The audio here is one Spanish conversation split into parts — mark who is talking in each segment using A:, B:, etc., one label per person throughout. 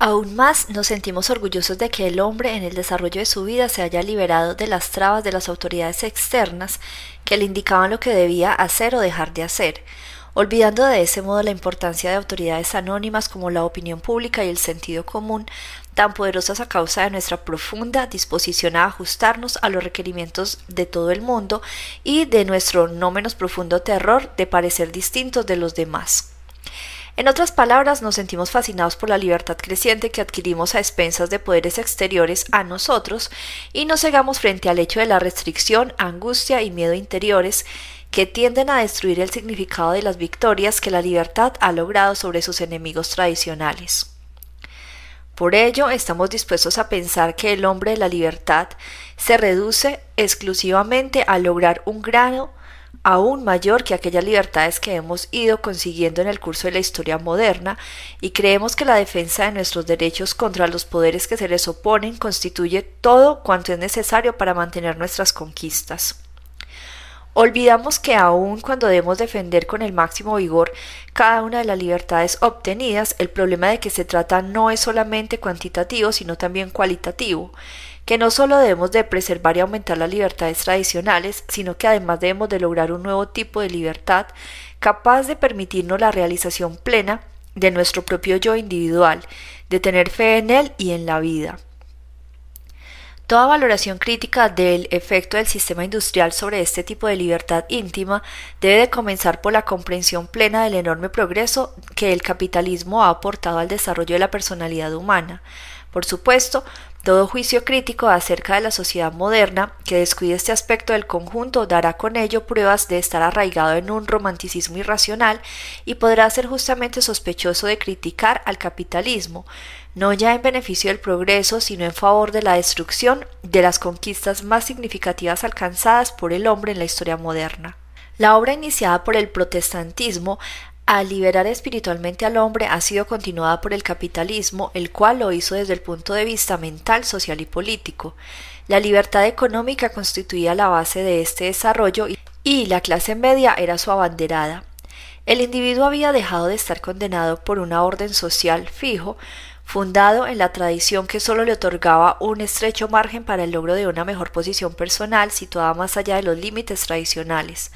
A: Aún más nos sentimos orgullosos de que el hombre en el desarrollo de su vida se haya liberado de las trabas de las autoridades externas que le indicaban lo que debía hacer o dejar de hacer, olvidando de ese modo la importancia de autoridades anónimas como la opinión pública y el sentido común, tan poderosas a causa de nuestra profunda disposición a ajustarnos a los requerimientos de todo el mundo y de nuestro no menos profundo terror de parecer distintos de los demás. En otras palabras, nos sentimos fascinados por la libertad creciente que adquirimos a expensas de poderes exteriores a nosotros y nos cegamos frente al hecho de la restricción, angustia y miedo interiores que tienden a destruir el significado de las victorias que la libertad ha logrado sobre sus enemigos tradicionales. Por ello, estamos dispuestos a pensar que el hombre de la libertad se reduce exclusivamente a lograr un grado aún mayor que aquellas libertades que hemos ido consiguiendo en el curso de la historia moderna y creemos que la defensa de nuestros derechos contra los poderes que se les oponen constituye todo cuanto es necesario para mantener nuestras conquistas. Olvidamos que aun cuando debemos defender con el máximo vigor cada una de las libertades obtenidas, el problema de que se trata no es solamente cuantitativo, sino también cualitativo, que no solo debemos de preservar y aumentar las libertades tradicionales, sino que además debemos de lograr un nuevo tipo de libertad capaz de permitirnos la realización plena de nuestro propio yo individual, de tener fe en él y en la vida. Toda valoración crítica del efecto del sistema industrial sobre este tipo de libertad íntima debe de comenzar por la comprensión plena del enorme progreso que el capitalismo ha aportado al desarrollo de la personalidad humana. Por supuesto, todo juicio crítico acerca de la sociedad moderna que descuide este aspecto del conjunto dará con ello pruebas de estar arraigado en un romanticismo irracional y podrá ser justamente sospechoso de criticar al capitalismo, no ya en beneficio del progreso, sino en favor de la destrucción de las conquistas más significativas alcanzadas por el hombre en la historia moderna. La obra iniciada por el protestantismo al liberar espiritualmente al hombre ha sido continuada por el capitalismo, el cual lo hizo desde el punto de vista mental, social y político. La libertad económica constituía la base de este desarrollo y la clase media era su abanderada. El individuo había dejado de estar condenado por una orden social fijo, fundado en la tradición que sólo le otorgaba un estrecho margen para el logro de una mejor posición personal situada más allá de los límites tradicionales.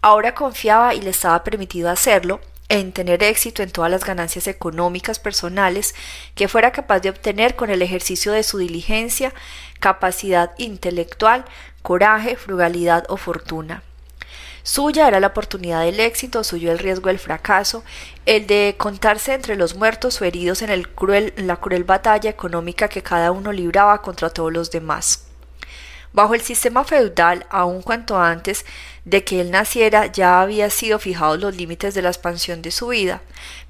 A: Ahora confiaba y le estaba permitido hacerlo en tener éxito en todas las ganancias económicas personales que fuera capaz de obtener con el ejercicio de su diligencia, capacidad intelectual, coraje, frugalidad o fortuna. Suya era la oportunidad del éxito, suyo el riesgo del fracaso, el de contarse entre los muertos o heridos en, la cruel batalla económica que cada uno libraba contra todos los demás. Bajo el sistema feudal, aun cuanto antes de que él naciera, ya había sido fijados los límites de la expansión de su vida,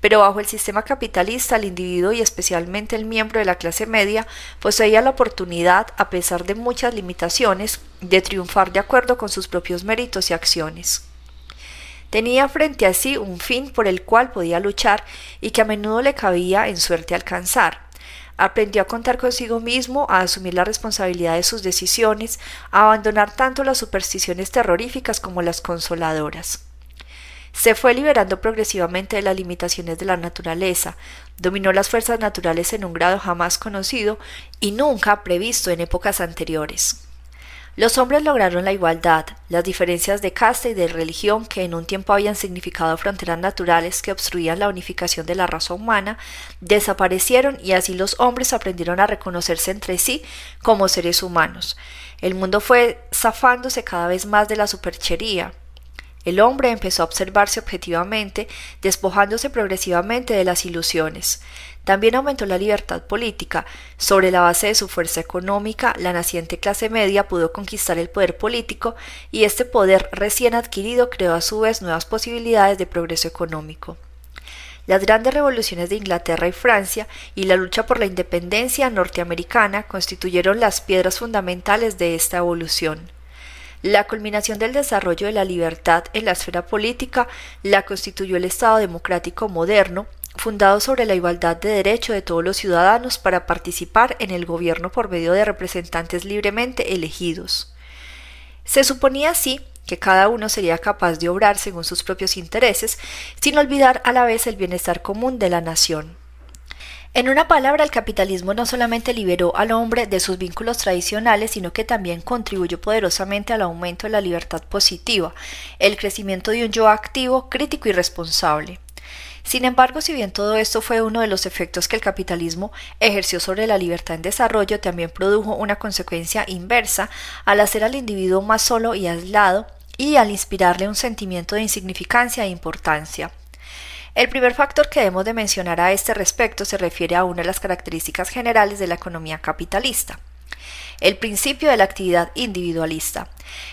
A: pero bajo el sistema capitalista, el individuo y especialmente el miembro de la clase media poseía la oportunidad, a pesar de muchas limitaciones, de triunfar de acuerdo con sus propios méritos y acciones. Tenía frente a sí un fin por el cual podía luchar y que a menudo le cabía en suerte alcanzar Aprendió a contar consigo mismo, a asumir la responsabilidad de sus decisiones, a abandonar tanto las supersticiones terroríficas como las consoladoras. Se fue liberando progresivamente de las limitaciones de la naturaleza, dominó las fuerzas naturales en un grado jamás conocido y nunca previsto en épocas anteriores. Los hombres lograron la igualdad, las diferencias de casta y de religión que en un tiempo habían significado fronteras naturales que obstruían la unificación de la raza humana, desaparecieron y así los hombres aprendieron a reconocerse entre sí como seres humanos. El mundo fue zafándose cada vez más de la superchería, el hombre empezó a observarse objetivamente, despojándose progresivamente de las ilusiones. También aumentó la libertad política. Sobre la base de su fuerza económica, la naciente clase media pudo conquistar el poder político y este poder recién adquirido creó a su vez nuevas posibilidades de progreso económico. Las grandes revoluciones de Inglaterra y Francia y la lucha por la independencia norteamericana constituyeron las piedras fundamentales de esta evolución. La culminación del desarrollo de la libertad en la esfera política la constituyó el Estado democrático moderno, fundado sobre la igualdad de derecho de todos los ciudadanos para participar en el gobierno por medio de representantes libremente elegidos. Se suponía así que cada uno sería capaz de obrar según sus propios intereses, sin olvidar a la vez el bienestar común de la nación. En una palabra, el capitalismo no solamente liberó al hombre de sus vínculos tradicionales, sino que también contribuyó poderosamente al aumento de la libertad positiva, el crecimiento de un yo activo, crítico y responsable. Sin embargo, si bien todo esto fue uno de los efectos que el capitalismo ejerció sobre la libertad en desarrollo, también produjo una consecuencia inversa al hacer al individuo más solo y aislado y al inspirarle un sentimiento de insignificancia e importancia. El primer factor que debemos de mencionar a este respecto se refiere a una de las características generales de la economía capitalista, el principio de la actividad individualista.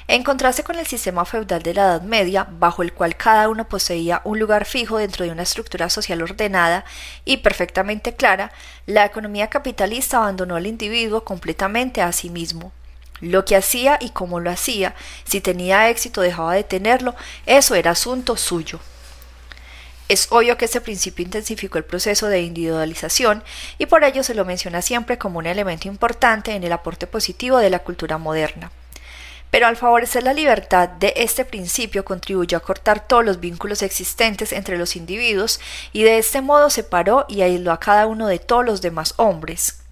A: En contraste con el sistema feudal de la Edad Media, bajo el cual cada uno poseía un lugar fijo dentro de una estructura social ordenada y perfectamente clara, la economía capitalista abandonó al individuo completamente a sí mismo. Lo que hacía y cómo lo hacía, si tenía éxito dejaba de tenerlo, eso era asunto suyo. Es obvio que este principio intensificó el proceso de individualización y por ello se lo menciona siempre como un elemento importante en el aporte positivo de la cultura moderna. Pero al favorecer la libertad de este principio contribuyó a cortar todos los vínculos existentes entre los individuos y de este modo separó y aisló a cada uno de todos los demás hombres.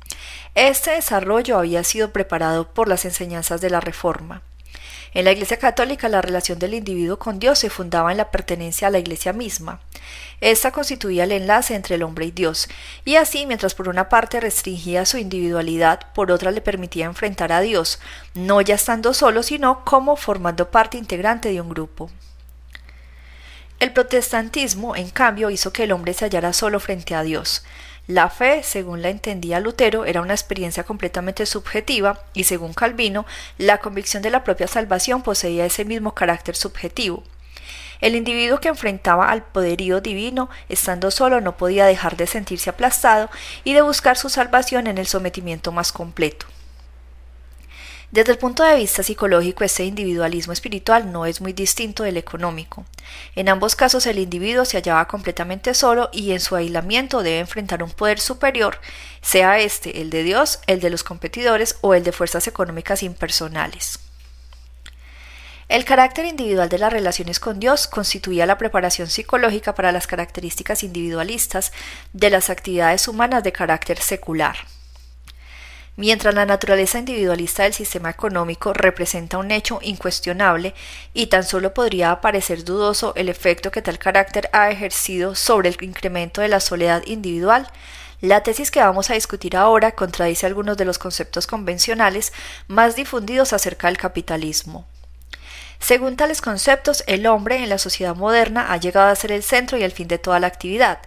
A: Este desarrollo había sido preparado por las enseñanzas de la Reforma. En la Iglesia Católica la relación del individuo con Dios se fundaba en la pertenencia a la Iglesia misma. Esta constituía el enlace entre el hombre y Dios, y así, mientras por una parte restringía su individualidad, por otra le permitía enfrentar a Dios, no ya estando solo, sino como formando parte integrante de un grupo. El protestantismo, en cambio, hizo que el hombre se hallara solo frente a Dios. La fe, según la entendía Lutero, era una experiencia completamente subjetiva y, según Calvino, la convicción de la propia salvación poseía ese mismo carácter subjetivo. El individuo que enfrentaba al poderío divino, estando solo, no podía dejar de sentirse aplastado y de buscar su salvación en el sometimiento más completo. Desde el punto de vista psicológico, este individualismo espiritual no es muy distinto del económico. En ambos casos el individuo se hallaba completamente solo y en su aislamiento debe enfrentar un poder superior, sea este el de Dios, el de los competidores o el de fuerzas económicas impersonales. El carácter individual de las relaciones con Dios constituía la preparación psicológica para las características individualistas de las actividades humanas de carácter secular. Mientras la naturaleza individualista del sistema económico representa un hecho incuestionable y tan solo podría parecer dudoso el efecto que tal carácter ha ejercido sobre el incremento de la soledad individual, la tesis que vamos a discutir ahora contradice algunos de los conceptos convencionales más difundidos acerca del capitalismo. Según tales conceptos, el hombre en la sociedad moderna ha llegado a ser el centro y el fin de toda la actividad.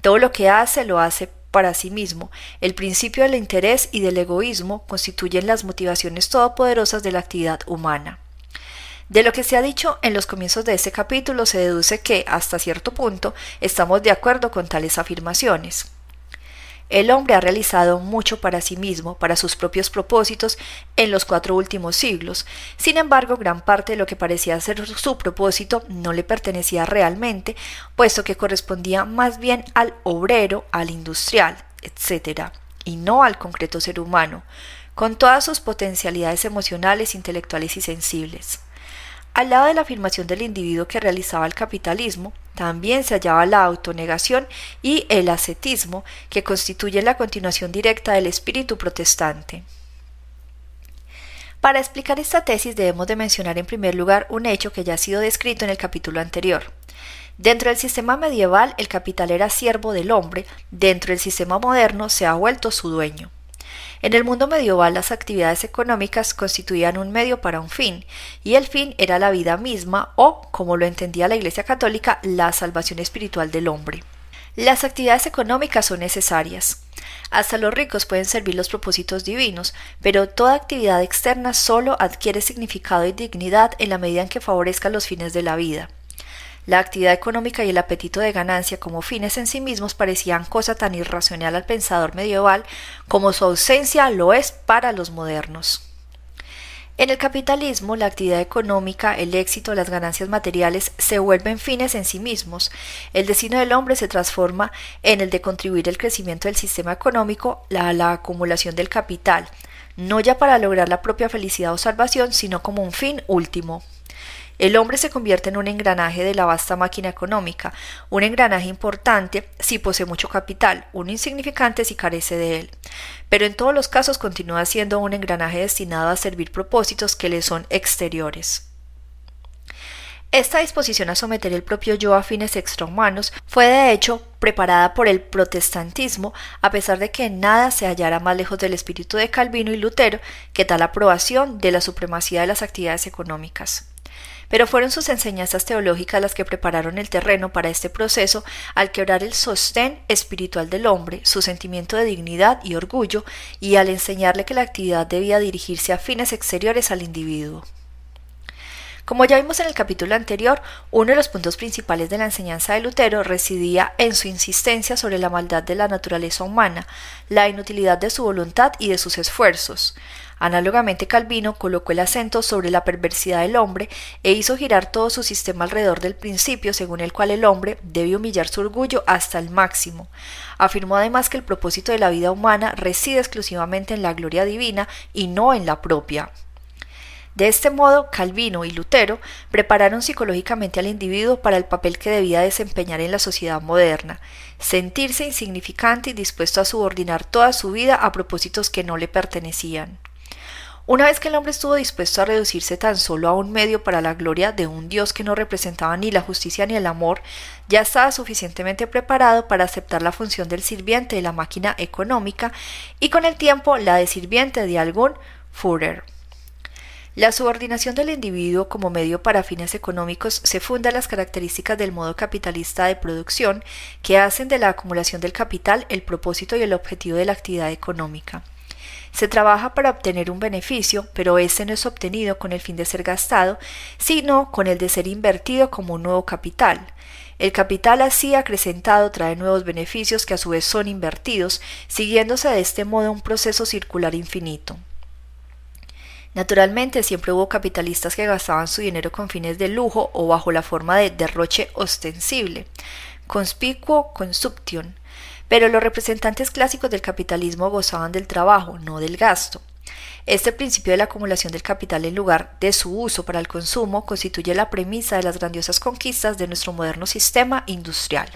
A: Todo lo que hace lo hace para sí mismo, el principio del interés y del egoísmo constituyen las motivaciones todopoderosas de la actividad humana. De lo que se ha dicho en los comienzos de este capítulo se deduce que, hasta cierto punto, estamos de acuerdo con tales afirmaciones. El hombre ha realizado mucho para sí mismo, para sus propios propósitos, en los cuatro últimos siglos. Sin embargo, gran parte de lo que parecía ser su propósito no le pertenecía realmente, puesto que correspondía más bien al obrero, al industrial, etc., y no al concreto ser humano, con todas sus potencialidades emocionales, intelectuales y sensibles. Al lado de la afirmación del individuo que realizaba el capitalismo, también se hallaba la autonegación y el ascetismo, que constituyen la continuación directa del espíritu protestante. Para explicar esta tesis debemos de mencionar en primer lugar un hecho que ya ha sido descrito en el capítulo anterior. Dentro del sistema medieval el capital era siervo del hombre, dentro del sistema moderno se ha vuelto su dueño. En el mundo medieval las actividades económicas constituían un medio para un fin, y el fin era la vida misma o, como lo entendía la Iglesia Católica, la salvación espiritual del hombre. Las actividades económicas son necesarias. Hasta los ricos pueden servir los propósitos divinos, pero toda actividad externa solo adquiere significado y dignidad en la medida en que favorezca los fines de la vida. La actividad económica y el apetito de ganancia como fines en sí mismos parecían cosa tan irracional al pensador medieval como su ausencia lo es para los modernos. En el capitalismo, la actividad económica, el éxito, las ganancias materiales se vuelven fines en sí mismos. El destino del hombre se transforma en el de contribuir al crecimiento del sistema económico, a la acumulación del capital, no ya para lograr la propia felicidad o salvación, sino como un fin último. El hombre se convierte en un engranaje de la vasta máquina económica, un engranaje importante si posee mucho capital, un insignificante si carece de él. Pero en todos los casos continúa siendo un engranaje destinado a servir propósitos que le son exteriores. Esta disposición a someter el propio yo a fines extrahumanos fue de hecho preparada por el protestantismo, a pesar de que nada se hallara más lejos del espíritu de Calvino y Lutero que tal aprobación de la supremacía de las actividades económicas. Pero fueron sus enseñanzas teológicas las que prepararon el terreno para este proceso al quebrar el sostén espiritual del hombre, su sentimiento de dignidad y orgullo, y al enseñarle que la actividad debía dirigirse a fines exteriores al individuo. Como ya vimos en el capítulo anterior, uno de los puntos principales de la enseñanza de Lutero residía en su insistencia sobre la maldad de la naturaleza humana, la inutilidad de su voluntad y de sus esfuerzos. Análogamente Calvino colocó el acento sobre la perversidad del hombre e hizo girar todo su sistema alrededor del principio según el cual el hombre debe humillar su orgullo hasta el máximo. Afirmó además que el propósito de la vida humana reside exclusivamente en la gloria divina y no en la propia. De este modo, Calvino y Lutero prepararon psicológicamente al individuo para el papel que debía desempeñar en la sociedad moderna, sentirse insignificante y dispuesto a subordinar toda su vida a propósitos que no le pertenecían. Una vez que el hombre estuvo dispuesto a reducirse tan solo a un medio para la gloria de un Dios que no representaba ni la justicia ni el amor, ya estaba suficientemente preparado para aceptar la función del sirviente de la máquina económica y con el tiempo la de sirviente de algún Führer. La subordinación del individuo como medio para fines económicos se funda en las características del modo capitalista de producción que hacen de la acumulación del capital el propósito y el objetivo de la actividad económica. Se trabaja para obtener un beneficio, pero ese no es obtenido con el fin de ser gastado, sino con el de ser invertido como un nuevo capital. El capital así acrecentado trae nuevos beneficios que a su vez son invertidos, siguiéndose de este modo un proceso circular infinito. Naturalmente siempre hubo capitalistas que gastaban su dinero con fines de lujo o bajo la forma de derroche ostensible, conspicuo consumption, pero los representantes clásicos del capitalismo gozaban del trabajo, no del gasto. Este principio de la acumulación del capital en lugar de su uso para el consumo constituye la premisa de las grandiosas conquistas de nuestro moderno sistema industrial.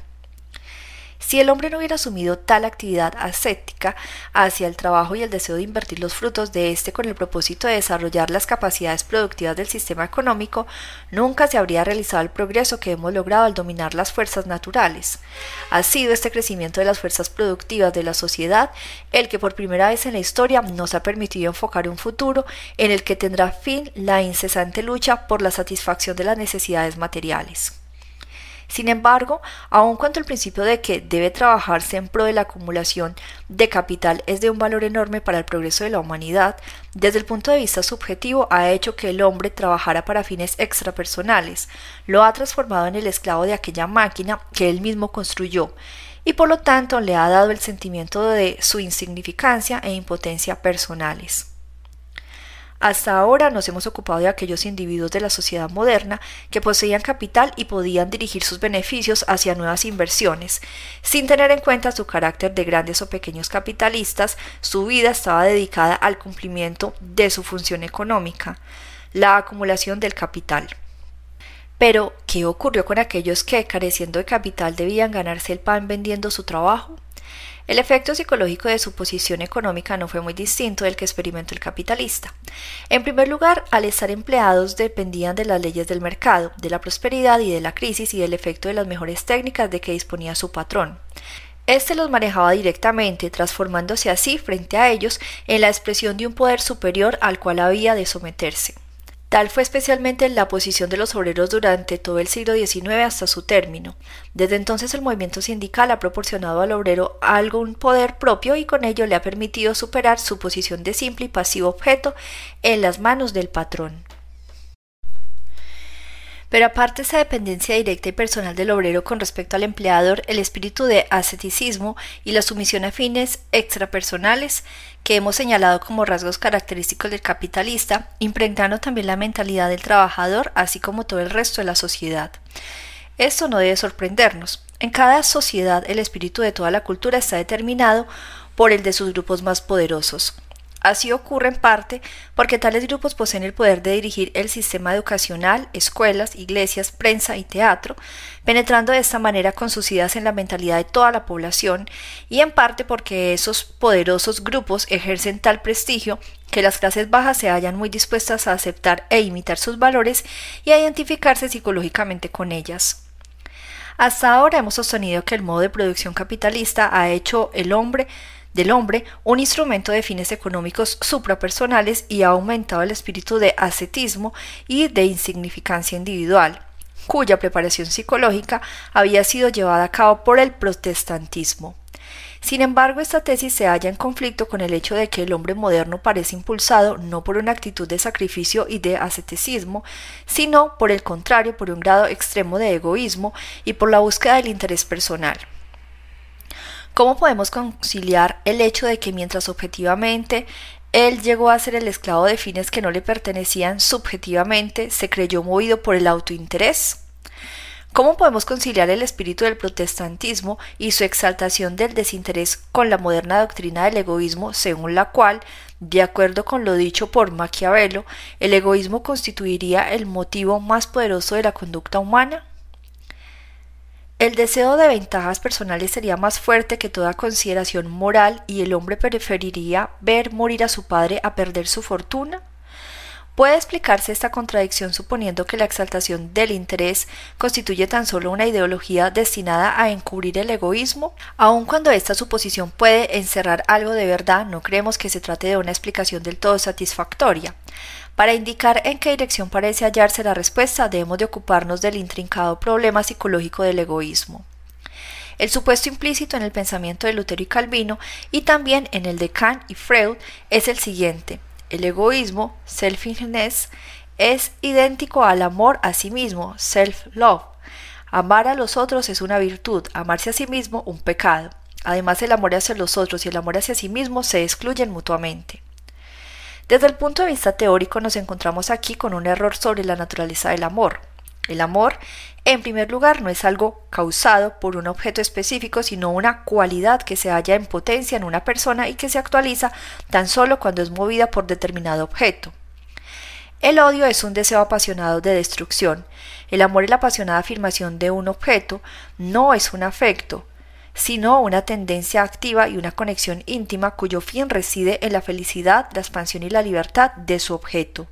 A: Si el hombre no hubiera asumido tal actividad ascética hacia el trabajo y el deseo de invertir los frutos de éste con el propósito de desarrollar las capacidades productivas del sistema económico, nunca se habría realizado el progreso que hemos logrado al dominar las fuerzas naturales. Ha sido este crecimiento de las fuerzas productivas de la sociedad el que por primera vez en la historia nos ha permitido enfocar un futuro en el que tendrá fin la incesante lucha por la satisfacción de las necesidades materiales. Sin embargo, aun cuando el principio de que debe trabajarse en pro de la acumulación de capital es de un valor enorme para el progreso de la humanidad, desde el punto de vista subjetivo ha hecho que el hombre trabajara para fines extrapersonales, lo ha transformado en el esclavo de aquella máquina que él mismo construyó, y por lo tanto le ha dado el sentimiento de su insignificancia e impotencia personales. Hasta ahora nos hemos ocupado de aquellos individuos de la sociedad moderna que poseían capital y podían dirigir sus beneficios hacia nuevas inversiones. Sin tener en cuenta su carácter de grandes o pequeños capitalistas, su vida estaba dedicada al cumplimiento de su función económica, la acumulación del capital. Pero, ¿qué ocurrió con aquellos que, careciendo de capital, debían ganarse el pan vendiendo su trabajo? El efecto psicológico de su posición económica no fue muy distinto del que experimentó el capitalista. En primer lugar, al estar empleados dependían de las leyes del mercado, de la prosperidad y de la crisis y del efecto de las mejores técnicas de que disponía su patrón. Este los manejaba directamente, transformándose así frente a ellos en la expresión de un poder superior al cual había de someterse. Tal fue especialmente la posición de los obreros durante todo el siglo XIX hasta su término. Desde entonces el movimiento sindical ha proporcionado al obrero algún poder propio y con ello le ha permitido superar su posición de simple y pasivo objeto en las manos del patrón. Pero aparte esa dependencia directa y personal del obrero con respecto al empleador, el espíritu de asceticismo y la sumisión a fines extrapersonales que hemos señalado como rasgos característicos del capitalista, impregnaron también la mentalidad del trabajador, así como todo el resto de la sociedad. Esto no debe sorprendernos. En cada sociedad el espíritu de toda la cultura está determinado por el de sus grupos más poderosos. Así ocurre en parte porque tales grupos poseen el poder de dirigir el sistema educacional, escuelas, iglesias, prensa y teatro, penetrando de esta manera con sus ideas en la mentalidad de toda la población, y en parte porque esos poderosos grupos ejercen tal prestigio que las clases bajas se hallan muy dispuestas a aceptar e imitar sus valores y a identificarse psicológicamente con ellas. Hasta ahora hemos sostenido que el modo de producción capitalista ha hecho el hombre del hombre un instrumento de fines económicos suprapersonales y ha aumentado el espíritu de ascetismo y de insignificancia individual, cuya preparación psicológica había sido llevada a cabo por el protestantismo. Sin embargo, esta tesis se halla en conflicto con el hecho de que el hombre moderno parece impulsado no por una actitud de sacrificio y de asceticismo, sino por el contrario, por un grado extremo de egoísmo y por la búsqueda del interés personal. ¿Cómo podemos conciliar el hecho de que mientras objetivamente él llegó a ser el esclavo de fines que no le pertenecían subjetivamente, se creyó movido por el autointerés? ¿Cómo podemos conciliar el espíritu del protestantismo y su exaltación del desinterés con la moderna doctrina del egoísmo, según la cual, de acuerdo con lo dicho por Maquiavelo, el egoísmo constituiría el motivo más poderoso de la conducta humana? El deseo de ventajas personales sería más fuerte que toda consideración moral y el hombre preferiría ver morir a su padre a perder su fortuna. ¿Puede explicarse esta contradicción suponiendo que la exaltación del interés constituye tan solo una ideología destinada a encubrir el egoísmo? Aun cuando esta suposición puede encerrar algo de verdad, no creemos que se trate de una explicación del todo satisfactoria. Para indicar en qué dirección parece hallarse la respuesta, debemos de ocuparnos del intrincado problema psicológico del egoísmo. El supuesto implícito en el pensamiento de Lutero y Calvino y también en el de Kant y Freud es el siguiente. El egoísmo, selfishness, es idéntico al amor a sí mismo, self-love. Amar a los otros es una virtud, amarse a sí mismo un pecado. Además, el amor hacia los otros y el amor hacia sí mismo se excluyen mutuamente. Desde el punto de vista teórico nos encontramos aquí con un error sobre la naturaleza del amor. El amor, en primer lugar, no es algo causado por un objeto específico, sino una cualidad que se halla en potencia en una persona y que se actualiza tan solo cuando es movida por determinado objeto. El odio es un deseo apasionado de destrucción. El amor es la apasionada afirmación de un objeto, no es un afecto, sino una tendencia activa y una conexión íntima cuyo fin reside en la felicidad, la expansión y la libertad de su objeto.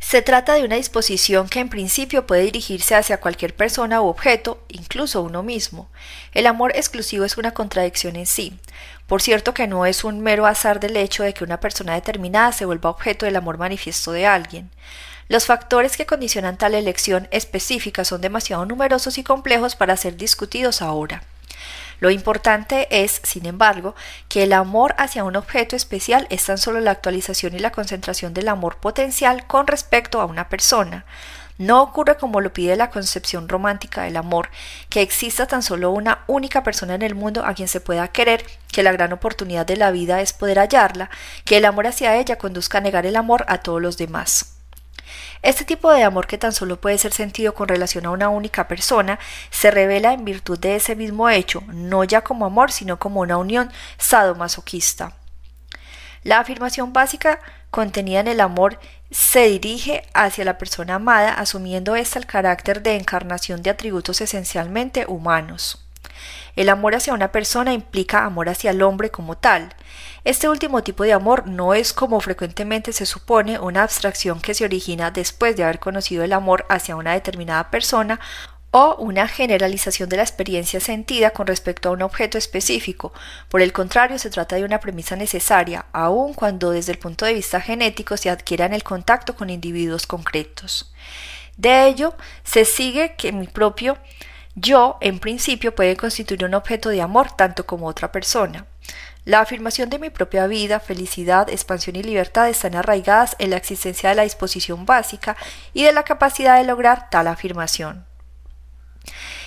A: Se trata de una disposición que en principio puede dirigirse hacia cualquier persona u objeto, incluso uno mismo. El amor exclusivo es una contradicción en sí. Por cierto que no es un mero azar del hecho de que una persona determinada se vuelva objeto del amor manifiesto de alguien. Los factores que condicionan tal elección específica son demasiado numerosos y complejos para ser discutidos ahora. Lo importante es, sin embargo, que el amor hacia un objeto especial es tan solo la actualización y la concentración del amor potencial con respecto a una persona. No ocurre como lo pide la concepción romántica del amor, que exista tan solo una única persona en el mundo a quien se pueda querer, que la gran oportunidad de la vida es poder hallarla, que el amor hacia ella conduzca a negar el amor a todos los demás. Este tipo de amor que tan solo puede ser sentido con relación a una única persona se revela en virtud de ese mismo hecho, no ya como amor, sino como una unión sadomasoquista. La afirmación básica contenida en el amor se dirige hacia la persona amada, asumiendo ésta el carácter de encarnación de atributos esencialmente humanos. El amor hacia una persona implica amor hacia el hombre como tal. Este último tipo de amor no es como frecuentemente se supone una abstracción que se origina después de haber conocido el amor hacia una determinada persona o una generalización de la experiencia sentida con respecto a un objeto específico. Por el contrario, se trata de una premisa necesaria, aun cuando desde el punto de vista genético se adquiera en el contacto con individuos concretos. De ello, se sigue que mi propio yo, en principio, puede constituir un objeto de amor tanto como otra persona. La afirmación de mi propia vida, felicidad, expansión y libertad están arraigadas en la existencia de la disposición básica y de la capacidad de lograr tal afirmación.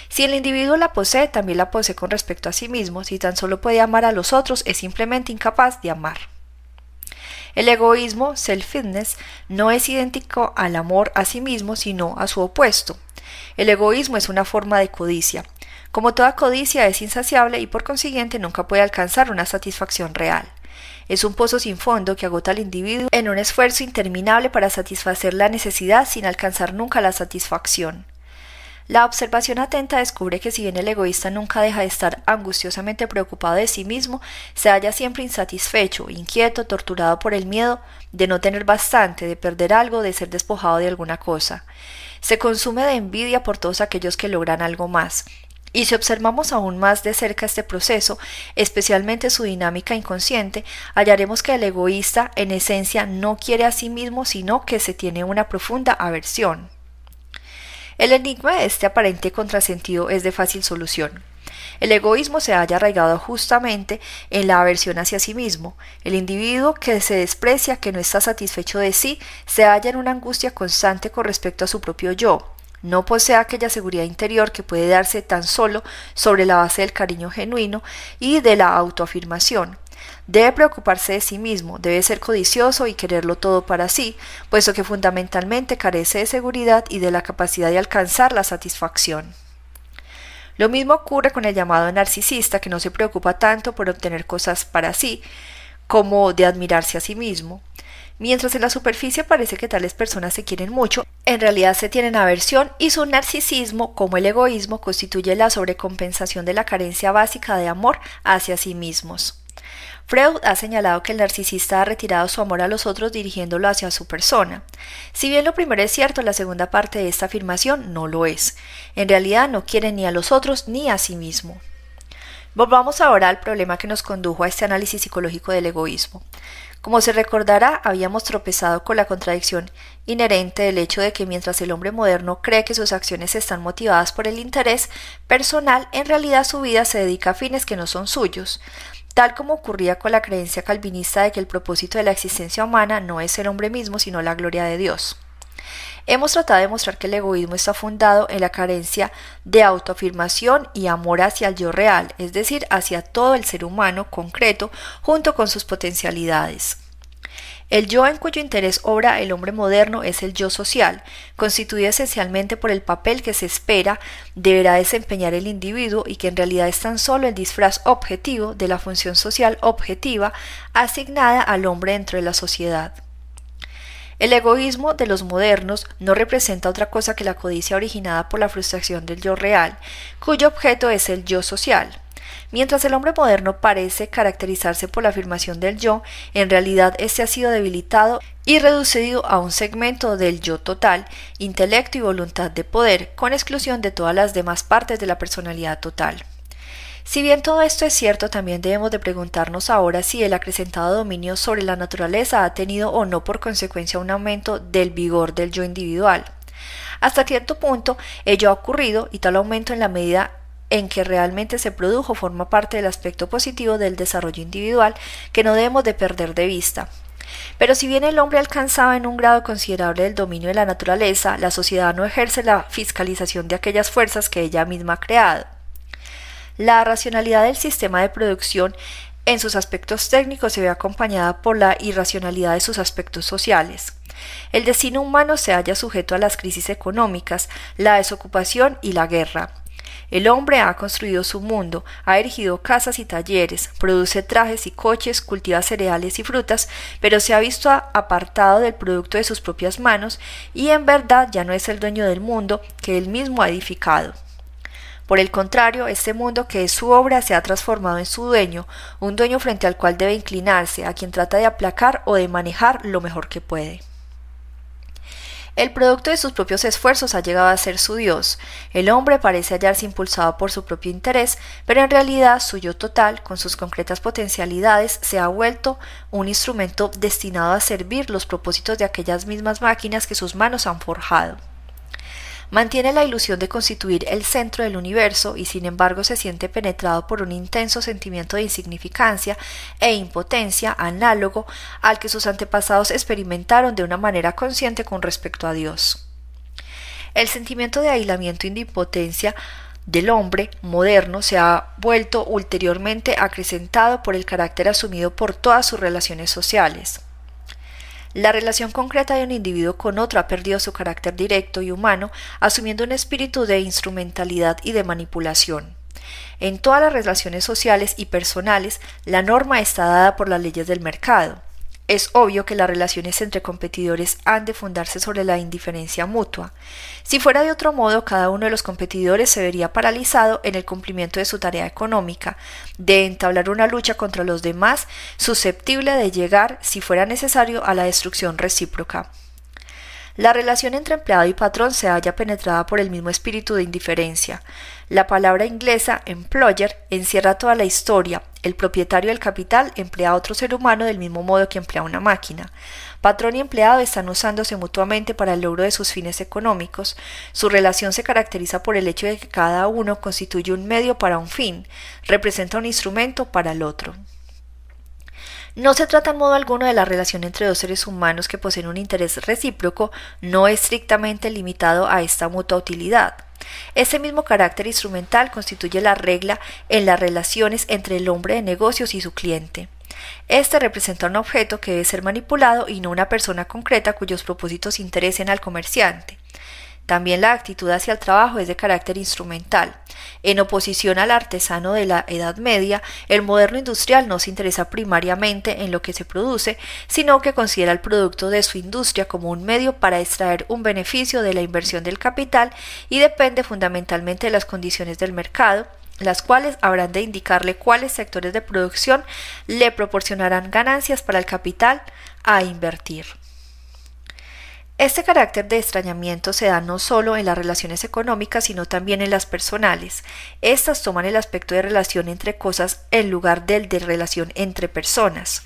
A: Si el individuo la posee, también la posee con respecto a sí mismo. Si tan solo puede amar a los otros, es simplemente incapaz de amar. El egoísmo, self-fitness, no es idéntico al amor a sí mismo, sino a su opuesto. El egoísmo es una forma de codicia. Como toda codicia es insaciable y por consiguiente nunca puede alcanzar una satisfacción real. Es un pozo sin fondo que agota al individuo en un esfuerzo interminable para satisfacer la necesidad sin alcanzar nunca la satisfacción. La observación atenta descubre que si bien el egoísta nunca deja de estar angustiosamente preocupado de sí mismo, se halla siempre insatisfecho, inquieto, torturado por el miedo de no tener bastante, de perder algo, de ser despojado de alguna cosa. Se consume de envidia por todos aquellos que logran algo más, y si observamos aún más de cerca este proceso, especialmente su dinámica inconsciente, hallaremos que el egoísta en esencia no quiere a sí mismo, sino que se tiene una profunda aversión. El enigma de este aparente contrasentido es de fácil solución. El egoísmo se halla arraigado justamente en la aversión hacia sí mismo. El individuo que se desprecia, que no está satisfecho de sí, se halla en una angustia constante con respecto a su propio yo. No posee aquella seguridad interior que puede darse tan solo sobre la base del cariño genuino y de la autoafirmación. Debe preocuparse de sí mismo, debe ser codicioso y quererlo todo para sí, puesto que fundamentalmente carece de seguridad y de la capacidad de alcanzar la satisfacción. Lo mismo ocurre con el llamado narcisista, que no se preocupa tanto por obtener cosas para sí, como de admirarse a sí mismo. Mientras en la superficie parece que tales personas se quieren mucho, en realidad se tienen aversión y su narcisismo, como el egoísmo, constituye la sobrecompensación de la carencia básica de amor hacia sí mismos. Freud ha señalado que el narcisista ha retirado su amor a los otros dirigiéndolo hacia su persona. Si bien lo primero es cierto, la segunda parte de esta afirmación no lo es. En realidad no quiere ni a los otros ni a sí mismo. Volvamos ahora al problema que nos condujo a este análisis psicológico del egoísmo. Como se recordará, habíamos tropezado con la contradicción inherente del hecho de que mientras el hombre moderno cree que sus acciones están motivadas por el interés personal, en realidad su vida se dedica a fines que no son suyos tal como ocurría con la creencia calvinista de que el propósito de la existencia humana no es el hombre mismo, sino la gloria de Dios. Hemos tratado de mostrar que el egoísmo está fundado en la carencia de autoafirmación y amor hacia el yo real, es decir, hacia todo el ser humano concreto junto con sus potencialidades. El yo en cuyo interés obra el hombre moderno es el yo social, constituido esencialmente por el papel que se espera deberá desempeñar el individuo y que en realidad es tan solo el disfraz objetivo de la función social objetiva asignada al hombre dentro de la sociedad. El egoísmo de los modernos no representa otra cosa que la codicia originada por la frustración del yo real, cuyo objeto es el yo social. Mientras el hombre moderno parece caracterizarse por la afirmación del yo, en realidad éste ha sido debilitado y reducido a un segmento del yo total, intelecto y voluntad de poder, con exclusión de todas las demás partes de la personalidad total. Si bien todo esto es cierto, también debemos de preguntarnos ahora si el acrecentado dominio sobre la naturaleza ha tenido o no por consecuencia un aumento del vigor del yo individual. Hasta cierto punto ello ha ocurrido y tal aumento en la medida en que realmente se produjo forma parte del aspecto positivo del desarrollo individual que no debemos de perder de vista. Pero si bien el hombre alcanzaba en un grado considerable el dominio de la naturaleza, la sociedad no ejerce la fiscalización de aquellas fuerzas que ella misma ha creado. La racionalidad del sistema de producción en sus aspectos técnicos se ve acompañada por la irracionalidad de sus aspectos sociales. El destino humano se halla sujeto a las crisis económicas, la desocupación y la guerra. El hombre ha construido su mundo, ha erigido casas y talleres, produce trajes y coches, cultiva cereales y frutas, pero se ha visto apartado del producto de sus propias manos y en verdad ya no es el dueño del mundo que él mismo ha edificado. Por el contrario, este mundo que es su obra se ha transformado en su dueño, un dueño frente al cual debe inclinarse, a quien trata de aplacar o de manejar lo mejor que puede. El producto de sus propios esfuerzos ha llegado a ser su Dios. El hombre parece hallarse impulsado por su propio interés, pero en realidad su yo total, con sus concretas potencialidades, se ha vuelto un instrumento destinado a servir los propósitos de aquellas mismas máquinas que sus manos han forjado mantiene la ilusión de constituir el centro del universo y sin embargo se siente penetrado por un intenso sentimiento de insignificancia e impotencia análogo al que sus antepasados experimentaron de una manera consciente con respecto a Dios. El sentimiento de aislamiento y de impotencia del hombre moderno se ha vuelto ulteriormente acrecentado por el carácter asumido por todas sus relaciones sociales. La relación concreta de un individuo con otro ha perdido su carácter directo y humano, asumiendo un espíritu de instrumentalidad y de manipulación. En todas las relaciones sociales y personales, la norma está dada por las leyes del mercado. Es obvio que las relaciones entre competidores han de fundarse sobre la indiferencia mutua. Si fuera de otro modo, cada uno de los competidores se vería paralizado en el cumplimiento de su tarea económica, de entablar una lucha contra los demás, susceptible de llegar, si fuera necesario, a la destrucción recíproca. La relación entre empleado y patrón se halla penetrada por el mismo espíritu de indiferencia. La palabra inglesa employer encierra toda la historia. El propietario del capital emplea a otro ser humano del mismo modo que emplea una máquina. Patrón y empleado están usándose mutuamente para el logro de sus fines económicos. Su relación se caracteriza por el hecho de que cada uno constituye un medio para un fin, representa un instrumento para el otro. No se trata en modo alguno de la relación entre dos seres humanos que poseen un interés recíproco, no estrictamente limitado a esta mutua utilidad. Ese mismo carácter instrumental constituye la regla en las relaciones entre el hombre de negocios y su cliente. Este representa un objeto que debe ser manipulado y no una persona concreta cuyos propósitos interesen al comerciante. También la actitud hacia el trabajo es de carácter instrumental. En oposición al artesano de la Edad Media, el moderno industrial no se interesa primariamente en lo que se produce, sino que considera el producto de su industria como un medio para extraer un beneficio de la inversión del capital y depende fundamentalmente de las condiciones del mercado, las cuales habrán de indicarle cuáles sectores de producción le proporcionarán ganancias para el capital a invertir. Este carácter de extrañamiento se da no solo en las relaciones económicas, sino también en las personales. Estas toman el aspecto de relación entre cosas en lugar del de relación entre personas.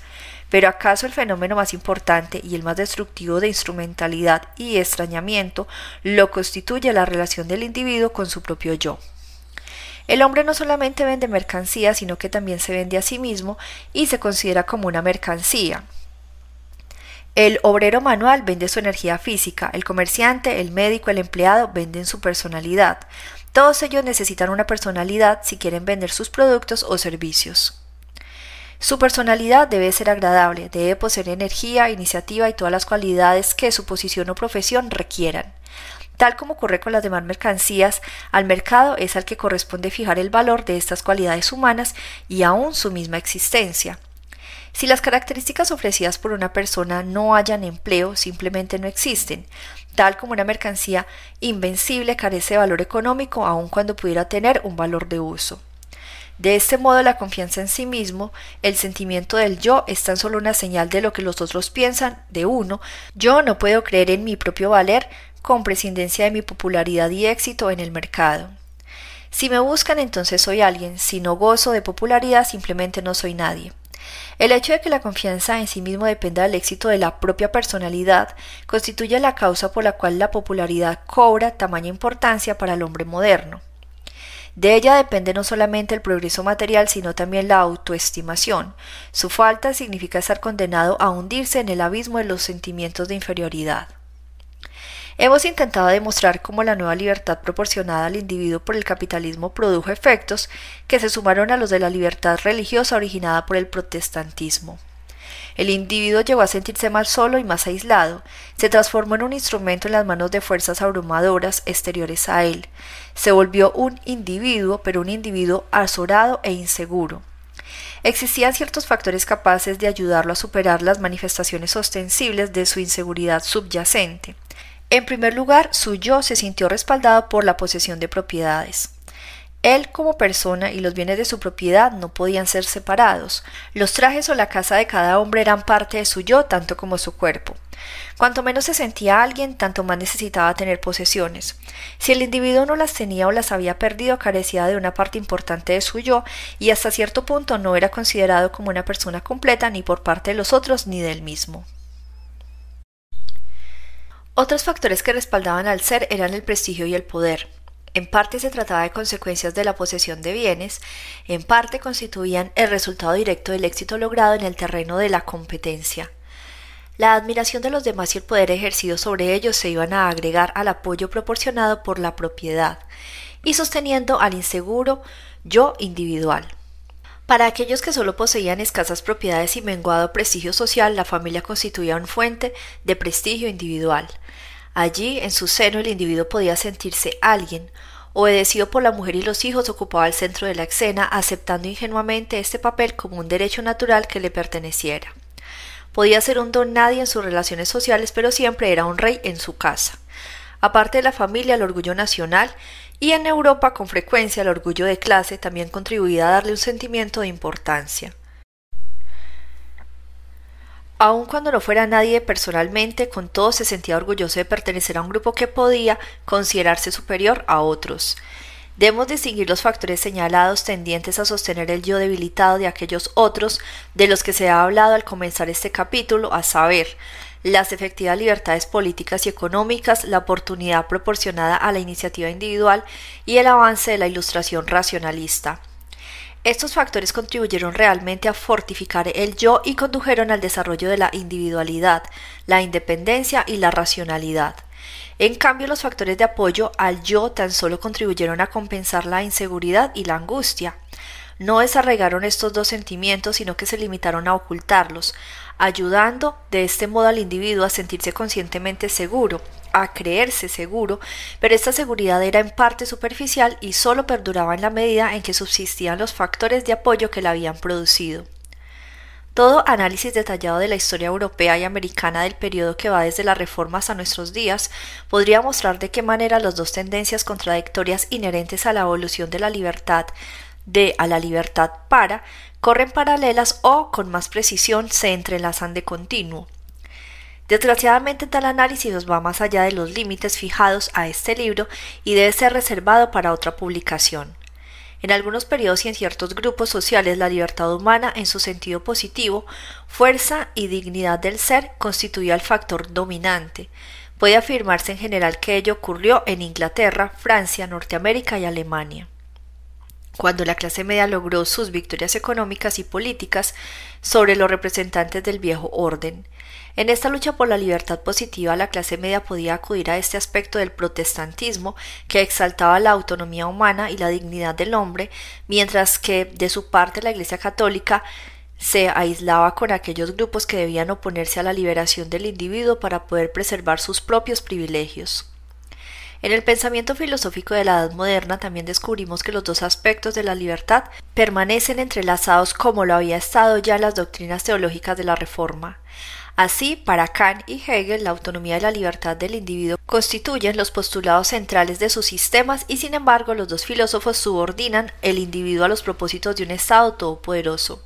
A: Pero acaso el fenómeno más importante y el más destructivo de instrumentalidad y extrañamiento lo constituye la relación del individuo con su propio yo. El hombre no solamente vende mercancía, sino que también se vende a sí mismo y se considera como una mercancía. El obrero manual vende su energía física, el comerciante, el médico, el empleado venden su personalidad. Todos ellos necesitan una personalidad si quieren vender sus productos o servicios. Su personalidad debe ser agradable, debe poseer energía, iniciativa y todas las cualidades que su posición o profesión requieran. Tal como ocurre con las demás mercancías, al mercado es al que corresponde fijar el valor de estas cualidades humanas y aún su misma existencia. Si las características ofrecidas por una persona no hayan empleo, simplemente no existen, tal como una mercancía invencible carece de valor económico aun cuando pudiera tener un valor de uso. De este modo, la confianza en sí mismo, el sentimiento del yo, es tan solo una señal de lo que los otros piensan de uno. Yo no puedo creer en mi propio valer con prescindencia de mi popularidad y éxito en el mercado. Si me buscan, entonces soy alguien. Si no gozo de popularidad, simplemente no soy nadie. El hecho de que la confianza en sí mismo dependa del éxito de la propia personalidad constituye la causa por la cual la popularidad cobra tamaña importancia para el hombre moderno. De ella depende no solamente el progreso material, sino también la autoestimación. Su falta significa estar condenado a hundirse en el abismo de los sentimientos de inferioridad. Hemos intentado demostrar cómo la nueva libertad proporcionada al individuo por el capitalismo produjo efectos que se sumaron a los de la libertad religiosa originada por el protestantismo. El individuo llegó a sentirse más solo y más aislado, se transformó en un instrumento en las manos de fuerzas abrumadoras exteriores a él, se volvió un individuo, pero un individuo azorado e inseguro. Existían ciertos factores capaces de ayudarlo a superar las manifestaciones ostensibles de su inseguridad subyacente. En primer lugar, su yo se sintió respaldado por la posesión de propiedades. Él como persona y los bienes de su propiedad no podían ser separados. Los trajes o la casa de cada hombre eran parte de su yo tanto como su cuerpo. Cuanto menos se sentía alguien, tanto más necesitaba tener posesiones. Si el individuo no las tenía o las había perdido, carecía de una parte importante de su yo y hasta cierto punto no era considerado como una persona completa ni por parte de los otros ni del mismo. Otros factores que respaldaban al ser eran el prestigio y el poder. En parte se trataba de consecuencias de la posesión de bienes, en parte constituían el resultado directo del éxito logrado en el terreno de la competencia. La admiración de los demás y el poder ejercido sobre ellos se iban a agregar al apoyo proporcionado por la propiedad y sosteniendo al inseguro yo individual. Para aquellos que solo poseían escasas propiedades y menguado prestigio social, la familia constituía una fuente de prestigio individual. Allí, en su seno, el individuo podía sentirse alguien, obedecido por la mujer y los hijos, ocupaba el centro de la escena, aceptando ingenuamente este papel como un derecho natural que le perteneciera. Podía ser un don nadie en sus relaciones sociales, pero siempre era un rey en su casa. Aparte de la familia, el orgullo nacional y en Europa con frecuencia el orgullo de clase también contribuía a darle un sentimiento de importancia. Aun cuando no fuera nadie personalmente, con todo se sentía orgulloso de pertenecer a un grupo que podía considerarse superior a otros. Debemos distinguir los factores señalados tendientes a sostener el yo debilitado de aquellos otros de los que se ha hablado al comenzar este capítulo, a saber, las efectivas libertades políticas y económicas, la oportunidad proporcionada a la iniciativa individual y el avance de la ilustración racionalista. Estos factores contribuyeron realmente a fortificar el yo y condujeron al desarrollo de la individualidad, la independencia y la racionalidad. En cambio, los factores de apoyo al yo tan solo contribuyeron a compensar la inseguridad y la angustia. No desarraigaron estos dos sentimientos, sino que se limitaron a ocultarlos, ayudando de este modo al individuo a sentirse conscientemente seguro, a creerse seguro, pero esta seguridad era en parte superficial y solo perduraba en la medida en que subsistían los factores de apoyo que la habían producido. Todo análisis detallado de la historia europea y americana del periodo que va desde las reformas a nuestros días podría mostrar de qué manera las dos tendencias contradictorias inherentes a la evolución de la libertad de a la libertad para corren paralelas o, con más precisión, se entrelazan de continuo. Desgraciadamente tal análisis nos va más allá de los límites fijados a este libro y debe ser reservado para otra publicación. En algunos periodos y en ciertos grupos sociales la libertad humana en su sentido positivo, fuerza y dignidad del ser constituía el factor dominante. Puede afirmarse en general que ello ocurrió en Inglaterra, Francia, Norteamérica y Alemania cuando la clase media logró sus victorias económicas y políticas sobre los representantes del viejo orden. En esta lucha por la libertad positiva, la clase media podía acudir a este aspecto del protestantismo que exaltaba la autonomía humana y la dignidad del hombre, mientras que de su parte la Iglesia católica se aislaba con aquellos grupos que debían oponerse a la liberación del individuo para poder preservar sus propios privilegios. En el pensamiento filosófico de la Edad Moderna también descubrimos que los dos aspectos de la libertad permanecen entrelazados como lo había estado ya las doctrinas teológicas de la Reforma. Así, para Kant y Hegel, la autonomía y la libertad del individuo constituyen los postulados centrales de sus sistemas y, sin embargo, los dos filósofos subordinan el individuo a los propósitos de un Estado todopoderoso.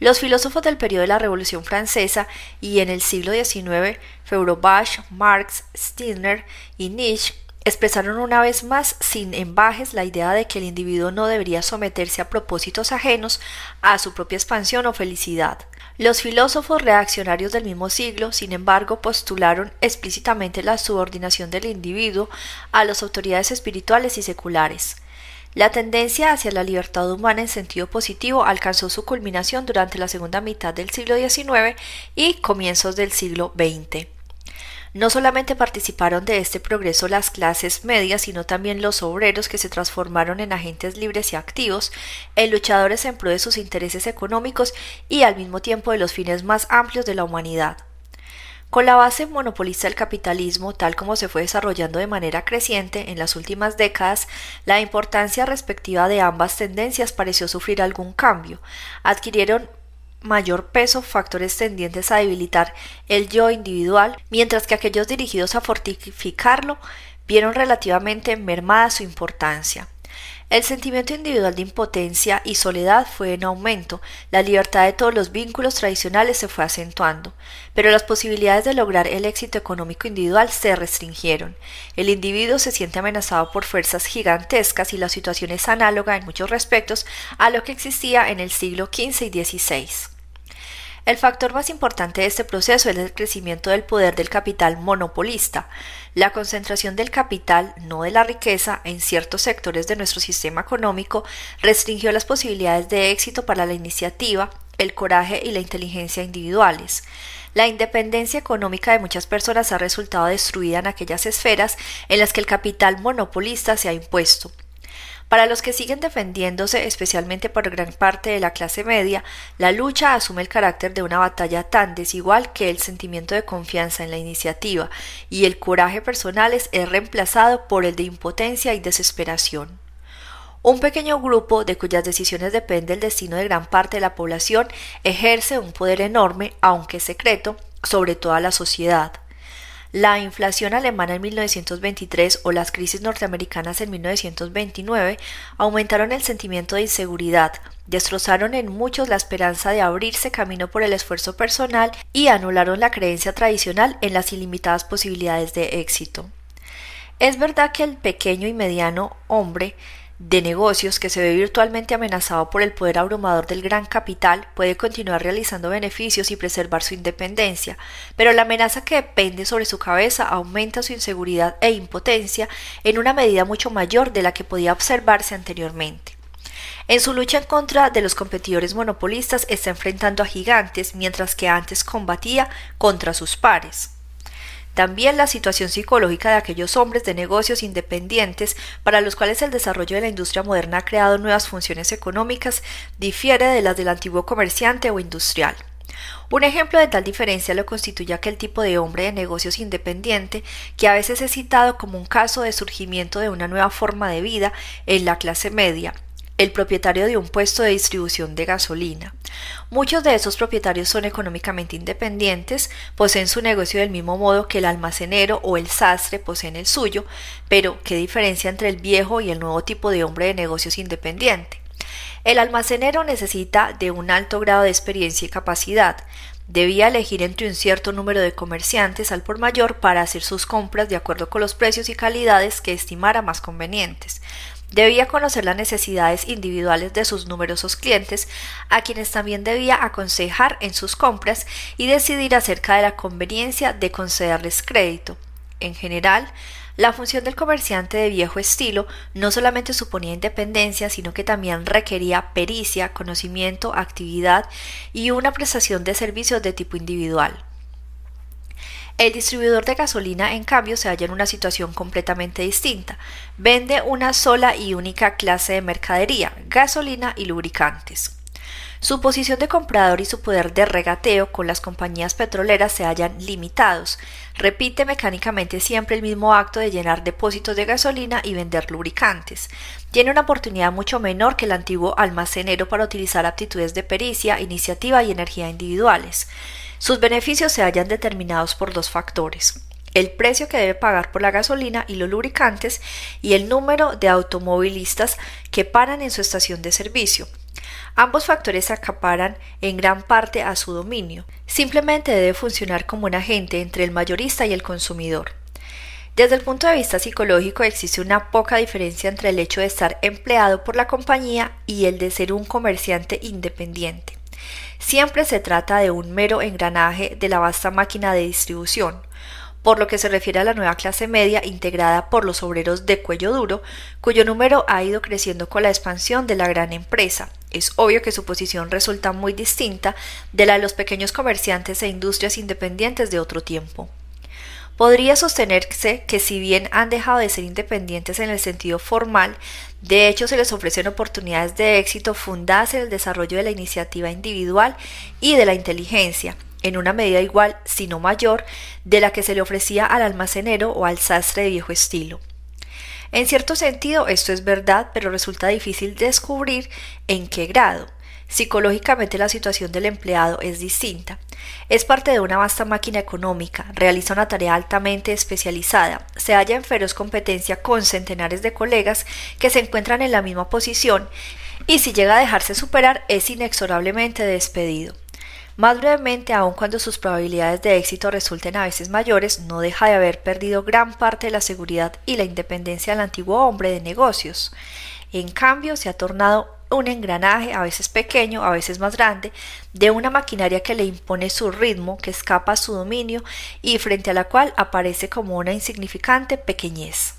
A: Los filósofos del periodo de la Revolución Francesa y en el siglo XIX, Feuerbach, Marx, Stirner y Nietzsche, expresaron una vez más sin embajes la idea de que el individuo no debería someterse a propósitos ajenos a su propia expansión o felicidad. Los filósofos reaccionarios del mismo siglo, sin embargo, postularon explícitamente la subordinación del individuo a las autoridades espirituales y seculares. La tendencia hacia la libertad humana en sentido positivo alcanzó su culminación durante la segunda mitad del siglo XIX y comienzos del siglo XX. No solamente participaron de este progreso las clases medias, sino también los obreros que se transformaron en agentes libres y activos, en luchadores en pro de sus intereses económicos y al mismo tiempo de los fines más amplios de la humanidad. Con la base monopolista del capitalismo, tal como se fue desarrollando de manera creciente en las últimas décadas, la importancia respectiva de ambas tendencias pareció sufrir algún cambio. Adquirieron mayor peso factores tendientes a debilitar el yo individual, mientras que aquellos dirigidos a fortificarlo vieron relativamente mermada su importancia. El sentimiento individual de impotencia y soledad fue en aumento, la libertad de todos los vínculos tradicionales se fue acentuando, pero las posibilidades de lograr el éxito económico individual se restringieron. El individuo se siente amenazado por fuerzas gigantescas y la situación es análoga en muchos respectos a lo que existía en el siglo XV y XVI. El factor más importante de este proceso es el crecimiento del poder del capital monopolista. La concentración del capital, no de la riqueza, en ciertos sectores de nuestro sistema económico restringió las posibilidades de éxito para la iniciativa, el coraje y la inteligencia individuales. La independencia económica de muchas personas ha resultado destruida en aquellas esferas en las que el capital monopolista se ha impuesto. Para los que siguen defendiéndose, especialmente por gran parte de la clase media, la lucha asume el carácter de una batalla tan desigual que el sentimiento de confianza en la iniciativa y el coraje personales es reemplazado por el de impotencia y desesperación. Un pequeño grupo de cuyas decisiones depende el destino de gran parte de la población ejerce un poder enorme, aunque secreto, sobre toda la sociedad. La inflación alemana en 1923 o las crisis norteamericanas en 1929 aumentaron el sentimiento de inseguridad, destrozaron en muchos la esperanza de abrirse camino por el esfuerzo personal y anularon la creencia tradicional en las ilimitadas posibilidades de éxito. Es verdad que el pequeño y mediano hombre de negocios que se ve virtualmente amenazado por el poder abrumador del gran capital puede continuar realizando beneficios y preservar su independencia, pero la amenaza que depende sobre su cabeza aumenta su inseguridad e impotencia en una medida mucho mayor de la que podía observarse anteriormente. En su lucha en contra de los competidores monopolistas está enfrentando a gigantes mientras que antes combatía contra sus pares. También la situación psicológica de aquellos hombres de negocios independientes para los cuales el desarrollo de la industria moderna ha creado nuevas funciones económicas difiere de las del antiguo comerciante o industrial. Un ejemplo de tal diferencia lo constituye aquel tipo de hombre de negocios independiente que a veces es citado como un caso de surgimiento de una nueva forma de vida en la clase media, el propietario de un puesto de distribución de gasolina. Muchos de esos propietarios son económicamente independientes, poseen su negocio del mismo modo que el almacenero o el sastre poseen el suyo, pero ¿qué diferencia entre el viejo y el nuevo tipo de hombre de negocios independiente? El almacenero necesita de un alto grado de experiencia y capacidad, Debía elegir entre un cierto número de comerciantes al por mayor para hacer sus compras de acuerdo con los precios y calidades que estimara más convenientes. Debía conocer las necesidades individuales de sus numerosos clientes, a quienes también debía aconsejar en sus compras y decidir acerca de la conveniencia de concederles crédito. En general, la función del comerciante de viejo estilo no solamente suponía independencia, sino que también requería pericia, conocimiento, actividad y una prestación de servicios de tipo individual. El distribuidor de gasolina, en cambio, se halla en una situación completamente distinta. Vende una sola y única clase de mercadería, gasolina y lubricantes. Su posición de comprador y su poder de regateo con las compañías petroleras se hallan limitados. Repite mecánicamente siempre el mismo acto de llenar depósitos de gasolina y vender lubricantes. Tiene una oportunidad mucho menor que el antiguo almacenero para utilizar aptitudes de pericia, iniciativa y energía individuales. Sus beneficios se hallan determinados por dos factores el precio que debe pagar por la gasolina y los lubricantes y el número de automovilistas que paran en su estación de servicio. Ambos factores acaparan en gran parte a su dominio. Simplemente debe funcionar como un agente entre el mayorista y el consumidor. Desde el punto de vista psicológico existe una poca diferencia entre el hecho de estar empleado por la compañía y el de ser un comerciante independiente. Siempre se trata de un mero engranaje de la vasta máquina de distribución, por lo que se refiere a la nueva clase media integrada por los obreros de cuello duro, cuyo número ha ido creciendo con la expansión de la gran empresa. Es obvio que su posición resulta muy distinta de la de los pequeños comerciantes e industrias independientes de otro tiempo. Podría sostenerse que si bien han dejado de ser independientes en el sentido formal, de hecho se les ofrecen oportunidades de éxito fundadas en el desarrollo de la iniciativa individual y de la inteligencia, en una medida igual, si no mayor, de la que se le ofrecía al almacenero o al sastre de viejo estilo. En cierto sentido esto es verdad, pero resulta difícil descubrir en qué grado. Psicológicamente la situación del empleado es distinta. Es parte de una vasta máquina económica, realiza una tarea altamente especializada, se halla en feroz competencia con centenares de colegas que se encuentran en la misma posición y si llega a dejarse superar es inexorablemente despedido. Más brevemente, aun cuando sus probabilidades de éxito resulten a veces mayores, no deja de haber perdido gran parte de la seguridad y la independencia del antiguo hombre de negocios. En cambio, se ha tornado un engranaje, a veces pequeño, a veces más grande, de una maquinaria que le impone su ritmo, que escapa a su dominio y frente a la cual aparece como una insignificante pequeñez.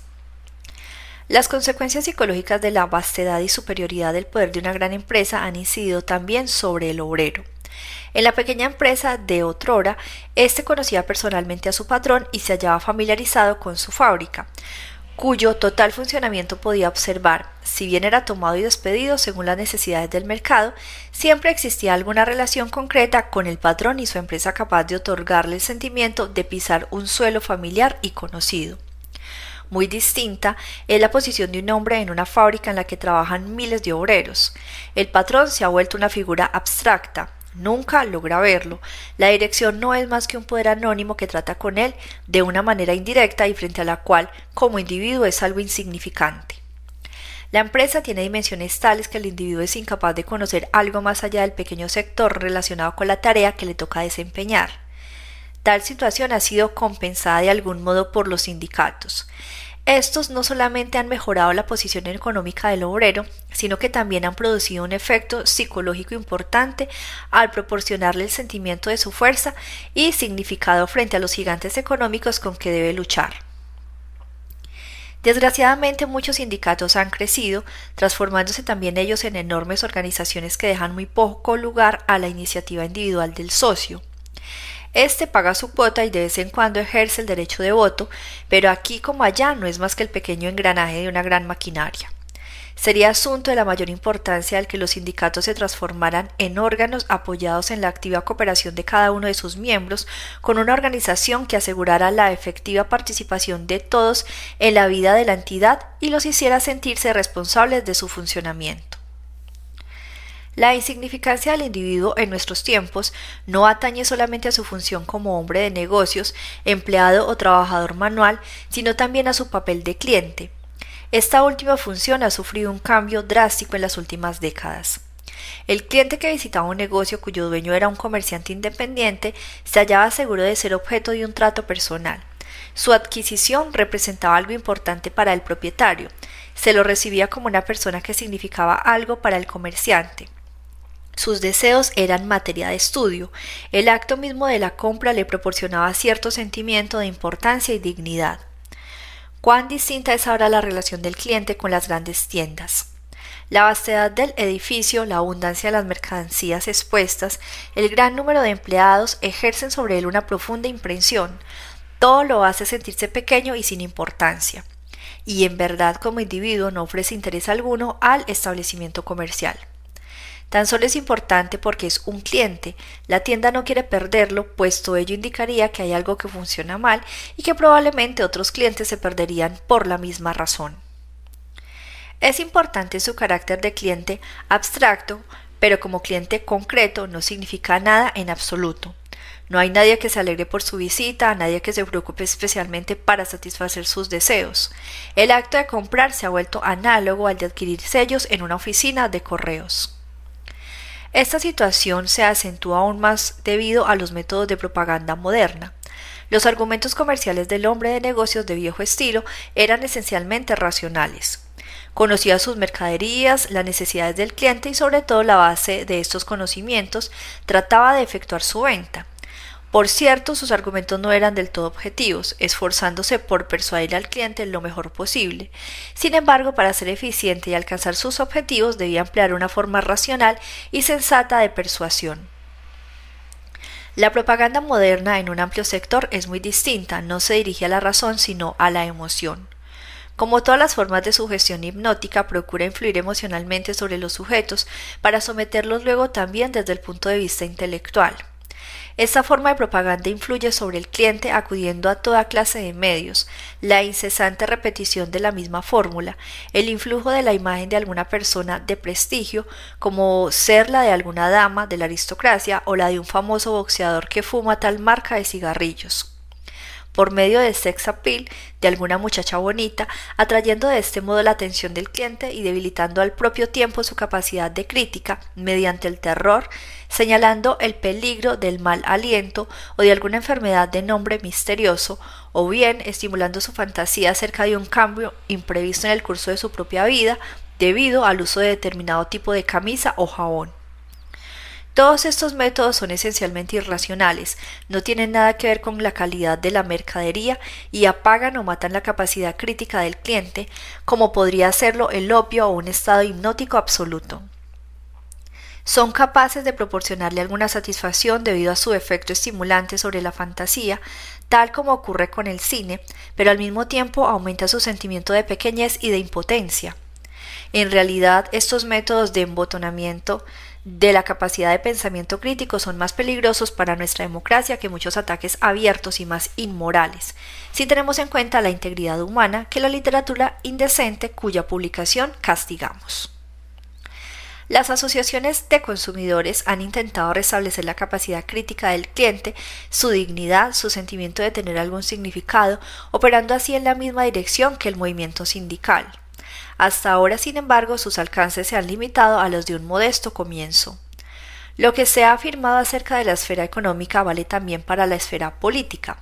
A: Las consecuencias psicológicas de la vastedad y superioridad del poder de una gran empresa han incidido también sobre el obrero. En la pequeña empresa de otrora, éste conocía personalmente a su patrón y se hallaba familiarizado con su fábrica. Cuyo total funcionamiento podía observar, si bien era tomado y despedido según las necesidades del mercado, siempre existía alguna relación concreta con el patrón y su empresa capaz de otorgarle el sentimiento de pisar un suelo familiar y conocido. Muy distinta es la posición de un hombre en una fábrica en la que trabajan miles de obreros. El patrón se ha vuelto una figura abstracta, nunca logra verlo. La dirección no es más que un poder anónimo que trata con él de una manera indirecta y frente a la cual, como individuo, es algo insignificante. La empresa tiene dimensiones tales que el individuo es incapaz de conocer algo más allá del pequeño sector relacionado con la tarea que le toca desempeñar. Tal situación ha sido compensada de algún modo por los sindicatos. Estos no solamente han mejorado la posición económica del obrero, sino que también han producido un efecto psicológico importante al proporcionarle el sentimiento de su fuerza y significado frente a los gigantes económicos con que debe luchar. Desgraciadamente muchos sindicatos han crecido, transformándose también ellos en enormes organizaciones que dejan muy poco lugar a la iniciativa individual del socio. Este paga su cuota y de vez en cuando ejerce el derecho de voto, pero aquí como allá no es más que el pequeño engranaje de una gran maquinaria. Sería asunto de la mayor importancia el que los sindicatos se transformaran en órganos apoyados en la activa cooperación de cada uno de sus miembros, con una organización que asegurara la efectiva participación de todos en la vida de la entidad y los hiciera sentirse responsables de su funcionamiento. La insignificancia del individuo en nuestros tiempos no atañe solamente a su función como hombre de negocios, empleado o trabajador manual, sino también a su papel de cliente. Esta última función ha sufrido un cambio drástico en las últimas décadas. El cliente que visitaba un negocio cuyo dueño era un comerciante independiente se hallaba seguro de ser objeto de un trato personal. Su adquisición representaba algo importante para el propietario. Se lo recibía como una persona que significaba algo para el comerciante. Sus deseos eran materia de estudio. El acto mismo de la compra le proporcionaba cierto sentimiento de importancia y dignidad. Cuán distinta es ahora la relación del cliente con las grandes tiendas. La vastedad del edificio, la abundancia de las mercancías expuestas, el gran número de empleados ejercen sobre él una profunda impresión. Todo lo hace sentirse pequeño y sin importancia. Y en verdad como individuo no ofrece interés alguno al establecimiento comercial. Tan solo es importante porque es un cliente. La tienda no quiere perderlo, puesto ello indicaría que hay algo que funciona mal y que probablemente otros clientes se perderían por la misma razón. Es importante su carácter de cliente abstracto, pero como cliente concreto no significa nada en absoluto. No hay nadie que se alegre por su visita, nadie que se preocupe especialmente para satisfacer sus deseos. El acto de comprar se ha vuelto análogo al de adquirir sellos en una oficina de correos. Esta situación se acentúa aún más debido a los métodos de propaganda moderna. Los argumentos comerciales del hombre de negocios de viejo estilo eran esencialmente racionales. Conocía sus mercaderías, las necesidades del cliente y sobre todo la base de estos conocimientos trataba de efectuar su venta. Por cierto, sus argumentos no eran del todo objetivos, esforzándose por persuadir al cliente lo mejor posible. Sin embargo, para ser eficiente y alcanzar sus objetivos debía emplear una forma racional y sensata de persuasión. La propaganda moderna en un amplio sector es muy distinta, no se dirige a la razón sino a la emoción. Como todas las formas de sugestión hipnótica, procura influir emocionalmente sobre los sujetos para someterlos luego también desde el punto de vista intelectual. Esta forma de propaganda influye sobre el cliente acudiendo a toda clase de medios, la incesante repetición de la misma fórmula, el influjo de la imagen de alguna persona de prestigio, como ser la de alguna dama de la aristocracia o la de un famoso boxeador que fuma tal marca de cigarrillos por medio de sex appeal de alguna muchacha bonita, atrayendo de este modo la atención del cliente y debilitando al propio tiempo su capacidad de crítica mediante el terror, señalando el peligro del mal aliento o de alguna enfermedad de nombre misterioso, o bien estimulando su fantasía acerca de un cambio imprevisto en el curso de su propia vida debido al uso de determinado tipo de camisa o jabón. Todos estos métodos son esencialmente irracionales, no tienen nada que ver con la calidad de la mercadería y apagan o matan la capacidad crítica del cliente, como podría hacerlo el opio o un estado hipnótico absoluto. son capaces de proporcionarle alguna satisfacción debido a su efecto estimulante sobre la fantasía, tal como ocurre con el cine, pero al mismo tiempo aumenta su sentimiento de pequeñez y de impotencia. En realidad, estos métodos de embotonamiento de la capacidad de pensamiento crítico son más peligrosos para nuestra democracia que muchos ataques abiertos y más inmorales, si tenemos en cuenta la integridad humana que la literatura indecente cuya publicación castigamos. Las asociaciones de consumidores han intentado restablecer la capacidad crítica del cliente, su dignidad, su sentimiento de tener algún significado, operando así en la misma dirección que el movimiento sindical. Hasta ahora, sin embargo, sus alcances se han limitado a los de un modesto comienzo. Lo que se ha afirmado acerca de la esfera económica vale también para la esfera política.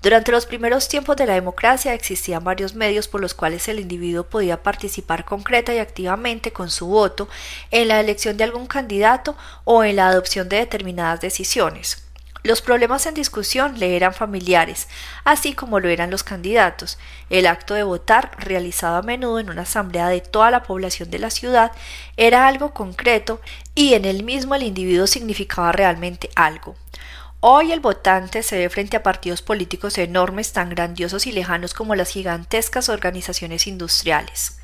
A: Durante los primeros tiempos de la democracia existían varios medios por los cuales el individuo podía participar concreta y activamente con su voto en la elección de algún candidato o en la adopción de determinadas decisiones. Los problemas en discusión le eran familiares, así como lo eran los candidatos. El acto de votar, realizado a menudo en una asamblea de toda la población de la ciudad, era algo concreto y en él mismo el individuo significaba realmente algo. Hoy el votante se ve frente a partidos políticos enormes tan grandiosos y lejanos como las gigantescas organizaciones industriales.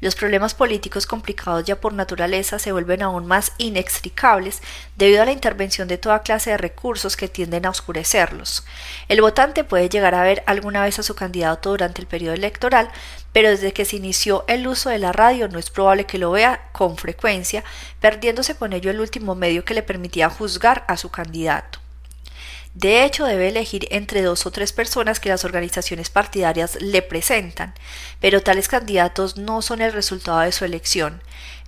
A: Los problemas políticos complicados ya por naturaleza se vuelven aún más inextricables debido a la intervención de toda clase de recursos que tienden a oscurecerlos. El votante puede llegar a ver alguna vez a su candidato durante el periodo electoral, pero desde que se inició el uso de la radio no es probable que lo vea con frecuencia, perdiéndose con ello el último medio que le permitía juzgar a su candidato. De hecho, debe elegir entre dos o tres personas que las organizaciones partidarias le presentan, pero tales candidatos no son el resultado de su elección.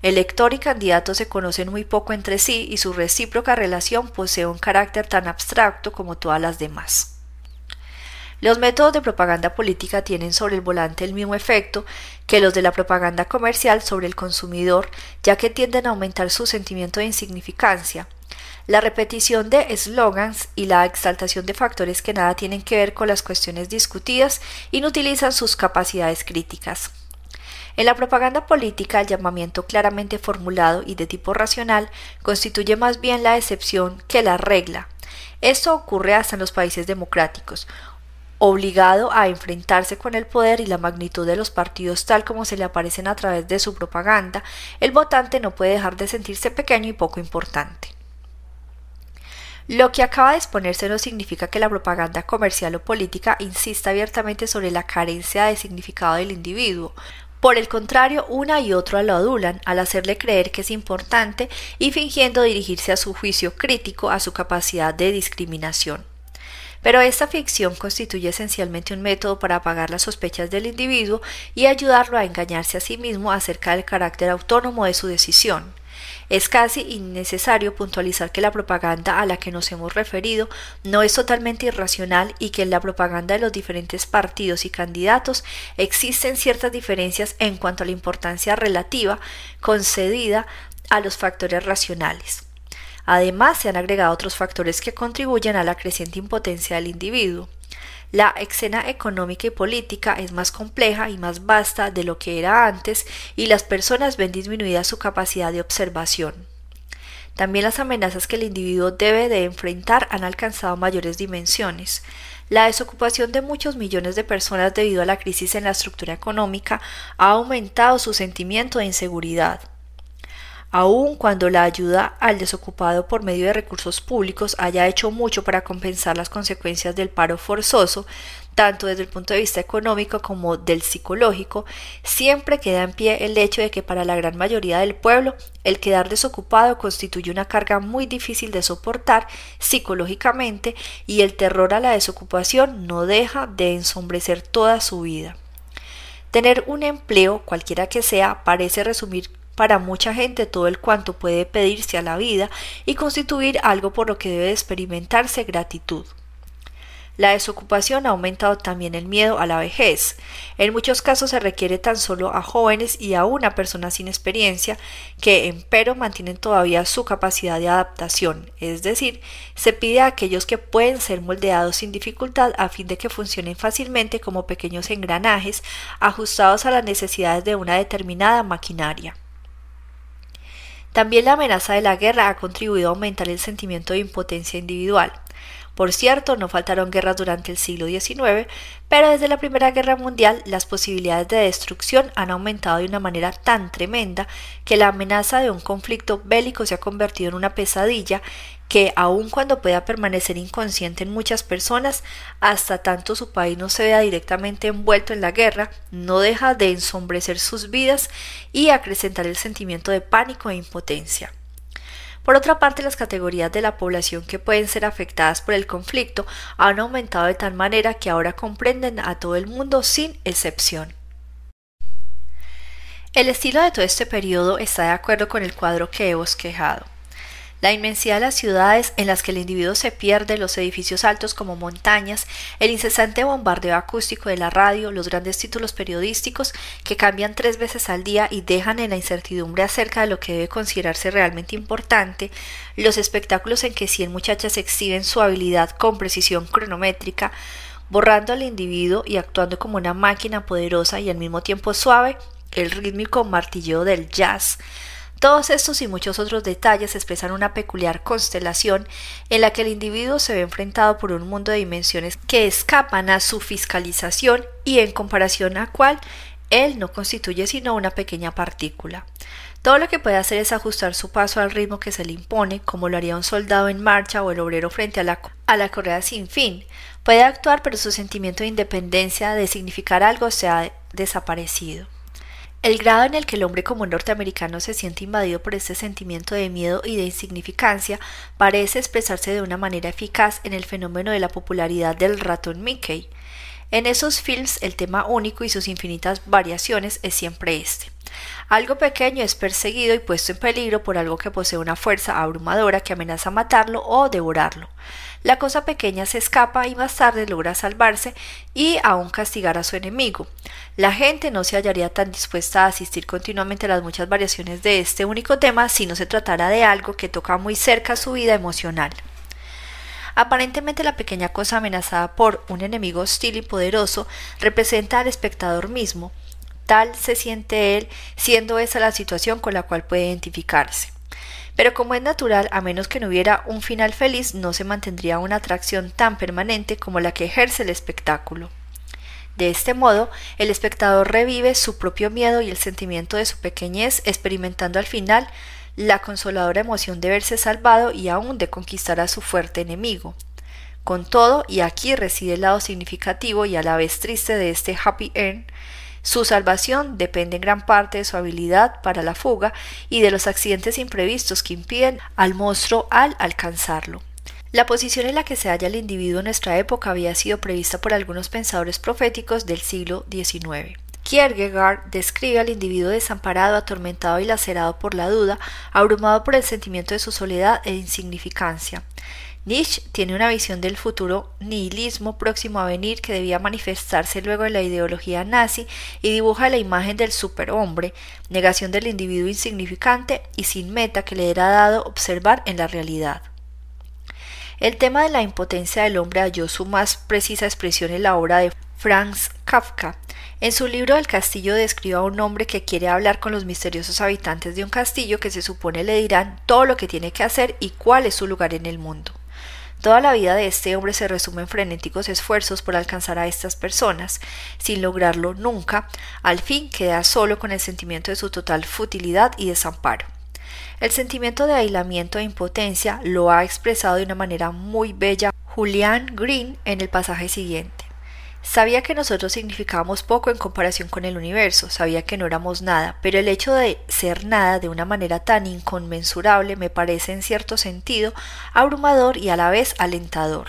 A: Elector y candidato se conocen muy poco entre sí y su recíproca relación posee un carácter tan abstracto como todas las demás. Los métodos de propaganda política tienen sobre el volante el mismo efecto que los de la propaganda comercial sobre el consumidor, ya que tienden a aumentar su sentimiento de insignificancia, la repetición de eslogans y la exaltación de factores que nada tienen que ver con las cuestiones discutidas inutilizan sus capacidades críticas. En la propaganda política, el llamamiento claramente formulado y de tipo racional constituye más bien la excepción que la regla. Esto ocurre hasta en los países democráticos. Obligado a enfrentarse con el poder y la magnitud de los partidos tal como se le aparecen a través de su propaganda, el votante no puede dejar de sentirse pequeño y poco importante. Lo que acaba de exponerse no significa que la propaganda comercial o política insista abiertamente sobre la carencia de significado del individuo. Por el contrario, una y otra lo adulan al hacerle creer que es importante y fingiendo dirigirse a su juicio crítico a su capacidad de discriminación. Pero esta ficción constituye esencialmente un método para apagar las sospechas del individuo y ayudarlo a engañarse a sí mismo acerca del carácter autónomo de su decisión. Es casi innecesario puntualizar que la propaganda a la que nos hemos referido no es totalmente irracional y que en la propaganda de los diferentes partidos y candidatos existen ciertas diferencias en cuanto a la importancia relativa concedida a los factores racionales. Además, se han agregado otros factores que contribuyen a la creciente impotencia del individuo. La escena económica y política es más compleja y más vasta de lo que era antes y las personas ven disminuida su capacidad de observación. También las amenazas que el individuo debe de enfrentar han alcanzado mayores dimensiones. La desocupación de muchos millones de personas debido a la crisis en la estructura económica ha aumentado su sentimiento de inseguridad aun cuando la ayuda al desocupado por medio de recursos públicos haya hecho mucho para compensar las consecuencias del paro forzoso, tanto desde el punto de vista económico como del psicológico, siempre queda en pie el hecho de que para la gran mayoría del pueblo el quedar desocupado constituye una carga muy difícil de soportar psicológicamente y el terror a la desocupación no deja de ensombrecer toda su vida. Tener un empleo, cualquiera que sea, parece resumir para mucha gente todo el cuanto puede pedirse a la vida y constituir algo por lo que debe experimentarse gratitud. La desocupación ha aumentado también el miedo a la vejez. En muchos casos se requiere tan solo a jóvenes y a una persona sin experiencia que, empero, mantienen todavía su capacidad de adaptación, es decir, se pide a aquellos que pueden ser moldeados sin dificultad a fin de que funcionen fácilmente como pequeños engranajes ajustados a las necesidades de una determinada maquinaria. También la amenaza de la guerra ha contribuido a aumentar el sentimiento de impotencia individual. Por cierto, no faltaron guerras durante el siglo XIX, pero desde la Primera Guerra Mundial las posibilidades de destrucción han aumentado de una manera tan tremenda que la amenaza de un conflicto bélico se ha convertido en una pesadilla que, aun cuando pueda permanecer inconsciente en muchas personas, hasta tanto su país no se vea directamente envuelto en la guerra, no deja de ensombrecer sus vidas y acrecentar el sentimiento de pánico e impotencia. Por otra parte, las categorías de la población que pueden ser afectadas por el conflicto han aumentado de tal manera que ahora comprenden a todo el mundo sin excepción. El estilo de todo este periodo está de acuerdo con el cuadro que he bosquejado. La inmensidad de las ciudades en las que el individuo se pierde, los edificios altos como montañas, el incesante bombardeo acústico de la radio, los grandes títulos periodísticos que cambian tres veces al día y dejan en la incertidumbre acerca de lo que debe considerarse realmente importante, los espectáculos en que cien muchachas exhiben su habilidad con precisión cronométrica, borrando al individuo y actuando como una máquina poderosa y al mismo tiempo suave, el rítmico martilleo del jazz, todos estos y muchos otros detalles expresan una peculiar constelación en la que el individuo se ve enfrentado por un mundo de dimensiones que escapan a su fiscalización y en comparación a cual él no constituye sino una pequeña partícula. Todo lo que puede hacer es ajustar su paso al ritmo que se le impone, como lo haría un soldado en marcha o el obrero frente a la, a la correa sin fin. Puede actuar, pero su sentimiento de independencia, de significar algo, se ha desaparecido. El grado en el que el hombre como norteamericano se siente invadido por este sentimiento de miedo y de insignificancia parece expresarse de una manera eficaz en el fenómeno de la popularidad del ratón Mickey. En esos films el tema único y sus infinitas variaciones es siempre este. Algo pequeño es perseguido y puesto en peligro por algo que posee una fuerza abrumadora que amenaza matarlo o devorarlo. La cosa pequeña se escapa y más tarde logra salvarse y aún castigar a su enemigo. La gente no se hallaría tan dispuesta a asistir continuamente a las muchas variaciones de este único tema si no se tratara de algo que toca muy cerca su vida emocional. Aparentemente la pequeña cosa amenazada por un enemigo hostil y poderoso representa al espectador mismo. Tal se siente él, siendo esa la situación con la cual puede identificarse. Pero como es natural, a menos que no hubiera un final feliz, no se mantendría una atracción tan permanente como la que ejerce el espectáculo. De este modo, el espectador revive su propio miedo y el sentimiento de su pequeñez, experimentando al final la consoladora emoción de verse salvado y aún de conquistar a su fuerte enemigo. Con todo, y aquí reside el lado significativo y a la vez triste de este happy end, su salvación depende en gran parte de su habilidad para la fuga y de los accidentes imprevistos que impiden al monstruo al alcanzarlo. La posición en la que se halla el individuo en nuestra época había sido prevista por algunos pensadores proféticos del siglo XIX. Kierkegaard describe al individuo desamparado, atormentado y lacerado por la duda, abrumado por el sentimiento de su soledad e insignificancia. Nietzsche tiene una visión del futuro nihilismo próximo a venir que debía manifestarse luego de la ideología nazi y dibuja la imagen del superhombre, negación del individuo insignificante y sin meta que le era dado observar en la realidad. El tema de la impotencia del hombre halló su más precisa expresión en la obra de Franz Kafka. En su libro El castillo describe a un hombre que quiere hablar con los misteriosos habitantes de un castillo que se supone le dirán todo lo que tiene que hacer y cuál es su lugar en el mundo. Toda la vida de este hombre se resume en frenéticos esfuerzos por alcanzar a estas personas, sin lograrlo nunca, al fin queda solo con el sentimiento de su total futilidad y desamparo. El sentimiento de aislamiento e impotencia lo ha expresado de una manera muy bella Julian Green en el pasaje siguiente. Sabía que nosotros significábamos poco en comparación con el universo, sabía que no éramos nada, pero el hecho de ser nada de una manera tan inconmensurable me parece en cierto sentido abrumador y a la vez alentador.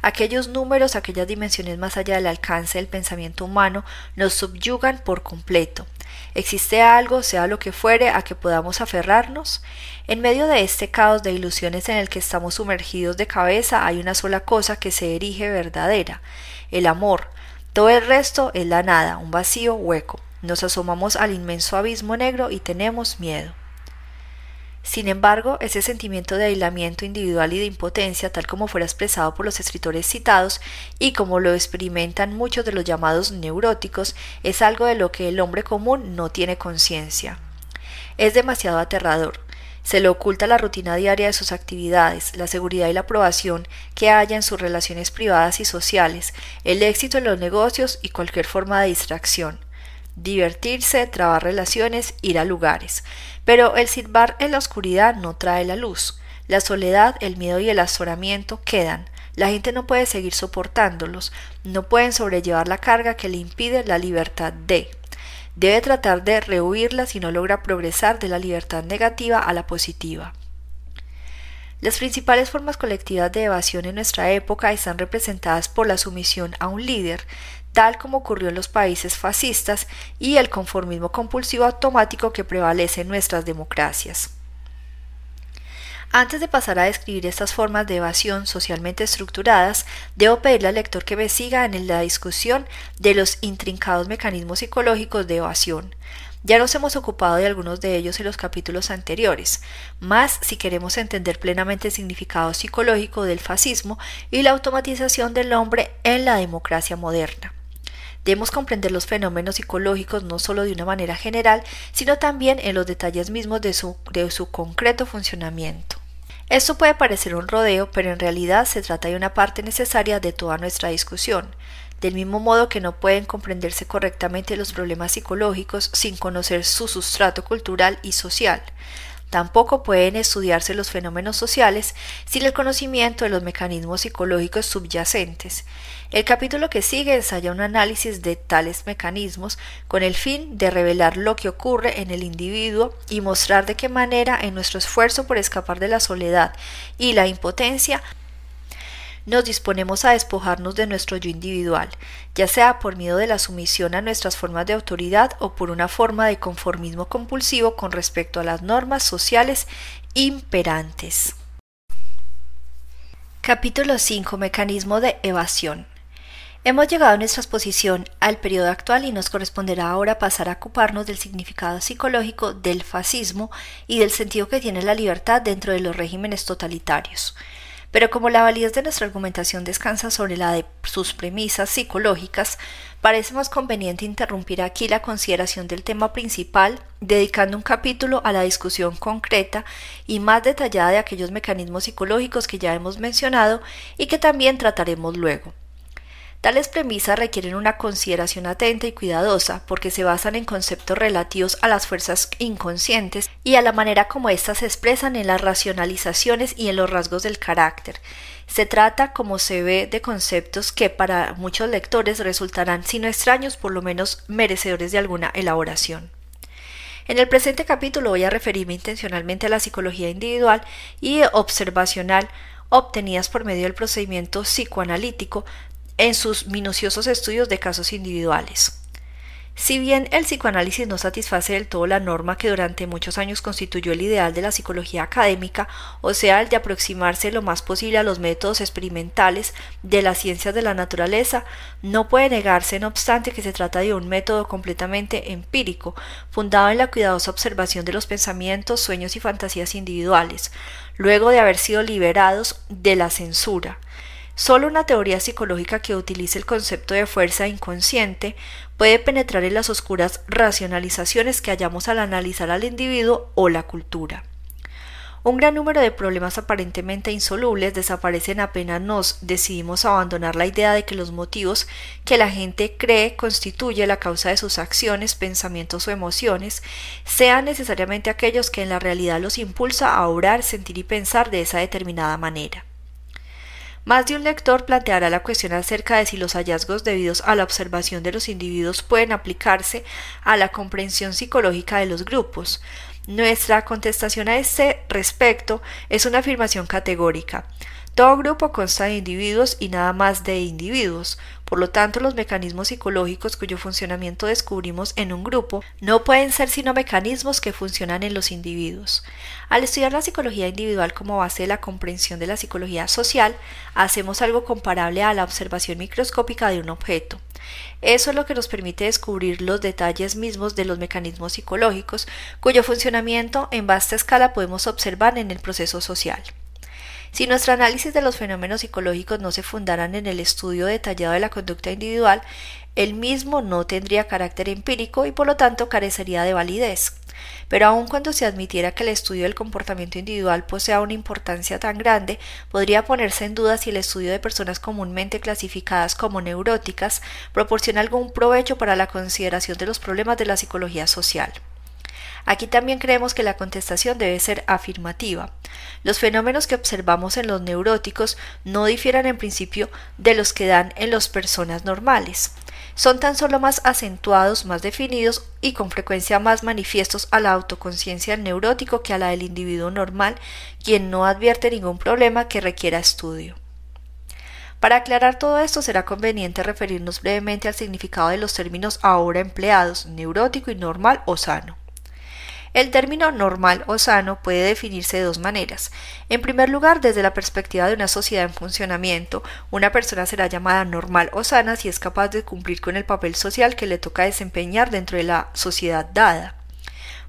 A: Aquellos números, aquellas dimensiones más allá del alcance del pensamiento humano, nos subyugan por completo. ¿Existe algo, sea lo que fuere, a que podamos aferrarnos? En medio de este caos de ilusiones en el que estamos sumergidos de cabeza hay una sola cosa que se erige verdadera, el amor. Todo el resto es la nada, un vacío hueco. Nos asomamos al inmenso abismo negro y tenemos miedo. Sin embargo, ese sentimiento de aislamiento individual y de impotencia, tal como fuera expresado por los escritores citados y como lo experimentan muchos de los llamados neuróticos, es algo de lo que el hombre común no tiene conciencia. Es demasiado aterrador. Se le oculta la rutina diaria de sus actividades, la seguridad y la aprobación que haya en sus relaciones privadas y sociales, el éxito en los negocios y cualquier forma de distracción. Divertirse, trabar relaciones, ir a lugares. Pero el silbar en la oscuridad no trae la luz. La soledad, el miedo y el azoramiento quedan. La gente no puede seguir soportándolos, no pueden sobrellevar la carga que le impide la libertad de. Debe tratar de rehuirla si no logra progresar de la libertad negativa a la positiva. Las principales formas colectivas de evasión en nuestra época están representadas por la sumisión a un líder, tal como ocurrió en los países fascistas, y el conformismo compulsivo automático que prevalece en nuestras democracias. Antes de pasar a describir estas formas de evasión socialmente estructuradas, debo pedirle al lector que me siga en la discusión de los intrincados mecanismos psicológicos de evasión. Ya nos hemos ocupado de algunos de ellos en los capítulos anteriores, más si queremos entender plenamente el significado psicológico del fascismo y la automatización del hombre en la democracia moderna. Debemos comprender los fenómenos psicológicos no solo de una manera general, sino también en los detalles mismos de su, de su concreto funcionamiento. Esto puede parecer un rodeo, pero en realidad se trata de una parte necesaria de toda nuestra discusión, del mismo modo que no pueden comprenderse correctamente los problemas psicológicos sin conocer su sustrato cultural y social. Tampoco pueden estudiarse los fenómenos sociales sin el conocimiento de los mecanismos psicológicos subyacentes. El capítulo que sigue ensaya un análisis de tales mecanismos con el fin de revelar lo que ocurre en el individuo y mostrar de qué manera en nuestro esfuerzo por escapar de la soledad y la impotencia nos disponemos a despojarnos de nuestro yo individual, ya sea por miedo de la sumisión a nuestras formas de autoridad o por una forma de conformismo compulsivo con respecto a las normas sociales imperantes. Capítulo 5. Mecanismo de evasión. Hemos llegado en nuestra exposición al periodo actual y nos corresponderá ahora pasar a ocuparnos del significado psicológico del fascismo y del sentido que tiene la libertad dentro de los regímenes totalitarios. Pero como la validez de nuestra argumentación descansa sobre la de sus premisas psicológicas, parece más conveniente interrumpir aquí la consideración del tema principal, dedicando un capítulo a la discusión concreta y más detallada de aquellos mecanismos psicológicos que ya hemos mencionado y que también trataremos luego. Tales premisas requieren una consideración atenta y cuidadosa porque se basan en conceptos relativos a las fuerzas inconscientes y a la manera como éstas se expresan en las racionalizaciones y en los rasgos del carácter. Se trata, como se ve, de conceptos que para muchos lectores resultarán, si no extraños, por lo menos merecedores de alguna elaboración. En el presente capítulo voy a referirme intencionalmente a la psicología individual y observacional obtenidas por medio del procedimiento psicoanalítico en sus minuciosos estudios de casos individuales. Si bien el psicoanálisis no satisface del todo la norma que durante muchos años constituyó el ideal de la psicología académica, o sea, el de aproximarse lo más posible a los métodos experimentales de las ciencias de la naturaleza, no puede negarse, no obstante, que se trata de un método completamente empírico, fundado en la cuidadosa observación de los pensamientos, sueños y fantasías individuales, luego de haber sido liberados de la censura. Solo una teoría psicológica que utilice el concepto de fuerza inconsciente puede penetrar en las oscuras racionalizaciones que hallamos al analizar al individuo o la cultura. Un gran número de problemas aparentemente insolubles desaparecen apenas nos decidimos abandonar la idea de que los motivos que la gente cree constituye la causa de sus acciones, pensamientos o emociones sean necesariamente aquellos que en la realidad los impulsa a obrar, sentir y pensar de esa determinada manera. Más de un lector planteará la cuestión acerca de si los hallazgos debidos a la observación de los individuos pueden aplicarse a la comprensión psicológica de los grupos. Nuestra contestación a este respecto es una afirmación categórica. Todo grupo consta de individuos y nada más de individuos. Por lo tanto, los mecanismos psicológicos cuyo funcionamiento descubrimos en un grupo no pueden ser sino mecanismos que funcionan en los individuos. Al estudiar la psicología individual como base de la comprensión de la psicología social, hacemos algo comparable a la observación microscópica de un objeto. Eso es lo que nos permite descubrir los detalles mismos de los mecanismos psicológicos, cuyo funcionamiento en vasta escala podemos observar en el proceso social. Si nuestro análisis de los fenómenos psicológicos no se fundaran en el estudio detallado de la conducta individual, el mismo no tendría carácter empírico y por lo tanto carecería de validez. Pero aun cuando se admitiera que el estudio del comportamiento individual posea una importancia tan grande, podría ponerse en duda si el estudio de personas comúnmente clasificadas como neuróticas proporciona algún provecho para la consideración de los problemas de la psicología social. Aquí también creemos que la contestación debe ser afirmativa. Los fenómenos que observamos en los neuróticos no difieren en principio de los que dan en las personas normales. Son tan solo más acentuados, más definidos y con frecuencia más manifiestos a la autoconciencia del neurótico que a la del individuo normal, quien no advierte ningún problema que requiera estudio. Para aclarar todo esto será conveniente referirnos brevemente al significado de los términos ahora empleados, neurótico y normal o sano. El término normal o sano puede definirse de dos maneras. En primer lugar, desde la perspectiva de una sociedad en funcionamiento, una persona será llamada normal o sana si es capaz de cumplir con el papel social que le toca desempeñar dentro de la sociedad dada.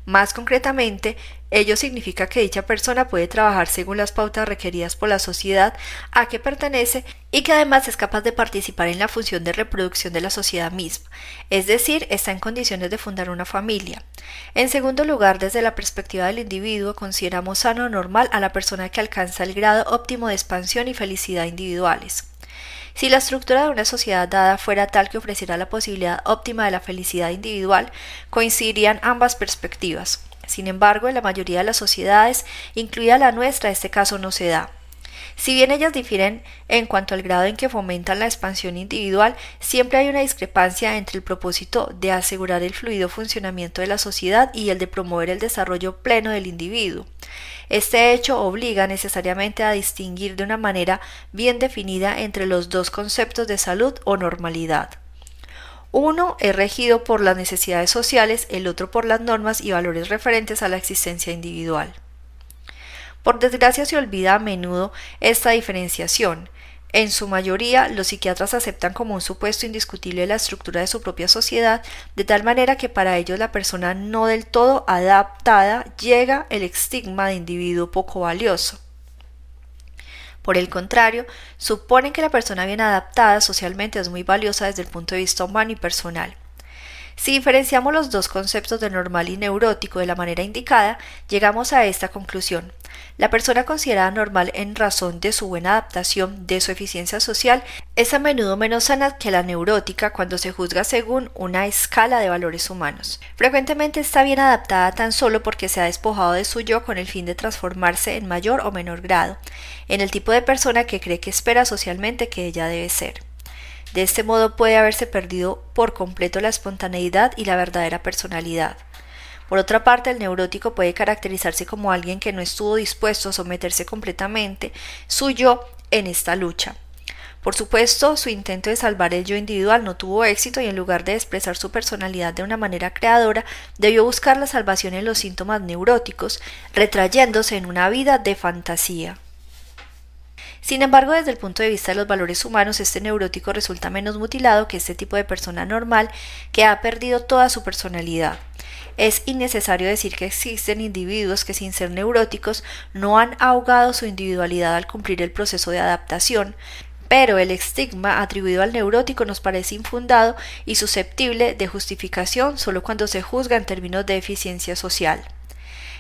A: Más concretamente, ello significa que dicha persona puede trabajar según las pautas requeridas por la sociedad a que pertenece y que además es capaz de participar en la función de reproducción de la sociedad misma, es decir, está en condiciones de fundar una familia. En segundo lugar, desde la perspectiva del individuo, consideramos sano o normal a la persona que alcanza el grado óptimo de expansión y felicidad individuales. Si la estructura de una sociedad dada fuera tal que ofreciera la posibilidad óptima de la felicidad individual, coincidirían ambas perspectivas. Sin embargo, en la mayoría de las sociedades, incluida la nuestra, este caso no se da. Si bien ellas difieren en cuanto al grado en que fomentan la expansión individual, siempre hay una discrepancia entre el propósito de asegurar el fluido funcionamiento de la sociedad y el de promover el desarrollo pleno del individuo. Este hecho obliga necesariamente a distinguir de una manera bien definida entre los dos conceptos de salud o normalidad. Uno es regido por las necesidades sociales, el otro por las normas y valores referentes a la existencia individual. Por desgracia se olvida a menudo esta diferenciación, en su mayoría, los psiquiatras aceptan como un supuesto indiscutible la estructura de su propia sociedad, de tal manera que para ellos la persona no del todo adaptada llega el estigma de individuo poco valioso. Por el contrario, suponen que la persona bien adaptada socialmente es muy valiosa desde el punto de vista humano y personal. Si diferenciamos los dos conceptos de normal y neurótico de la manera indicada, llegamos a esta conclusión. La persona considerada normal en razón de su buena adaptación, de su eficiencia social, es a menudo menos sana que la neurótica cuando se juzga según una escala de valores humanos. Frecuentemente está bien adaptada tan solo porque se ha despojado de su yo con el fin de transformarse en mayor o menor grado, en el tipo de persona que cree que espera socialmente que ella debe ser. De este modo puede haberse perdido por completo la espontaneidad y la verdadera personalidad. Por otra parte, el neurótico puede caracterizarse como alguien que no estuvo dispuesto a someterse completamente su yo en esta lucha. Por supuesto, su intento de salvar el yo individual no tuvo éxito y en lugar de expresar su personalidad de una manera creadora, debió buscar la salvación en los síntomas neuróticos, retrayéndose en una vida de fantasía. Sin embargo, desde el punto de vista de los valores humanos, este neurótico resulta menos mutilado que este tipo de persona normal que ha perdido toda su personalidad. Es innecesario decir que existen individuos que sin ser neuróticos no han ahogado su individualidad al cumplir el proceso de adaptación, pero el estigma atribuido al neurótico nos parece infundado y susceptible de justificación solo cuando se juzga en términos de eficiencia social.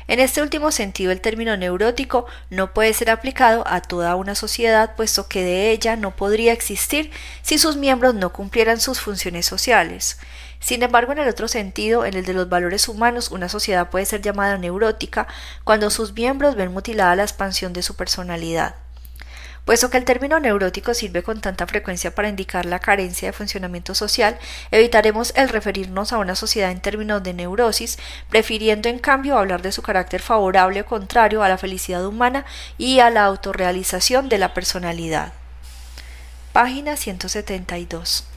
A: En este último sentido, el término neurótico no puede ser aplicado a toda una sociedad, puesto que de ella no podría existir si sus miembros no cumplieran sus funciones sociales. Sin embargo, en el otro sentido, en el de los valores humanos, una sociedad puede ser llamada neurótica cuando sus miembros ven mutilada la expansión de su personalidad. Puesto que el término neurótico sirve con tanta frecuencia para indicar la carencia de funcionamiento social, evitaremos el referirnos a una sociedad en términos de neurosis, prefiriendo en cambio hablar de su carácter favorable o contrario a la felicidad humana y a la autorrealización de la personalidad. Página 172.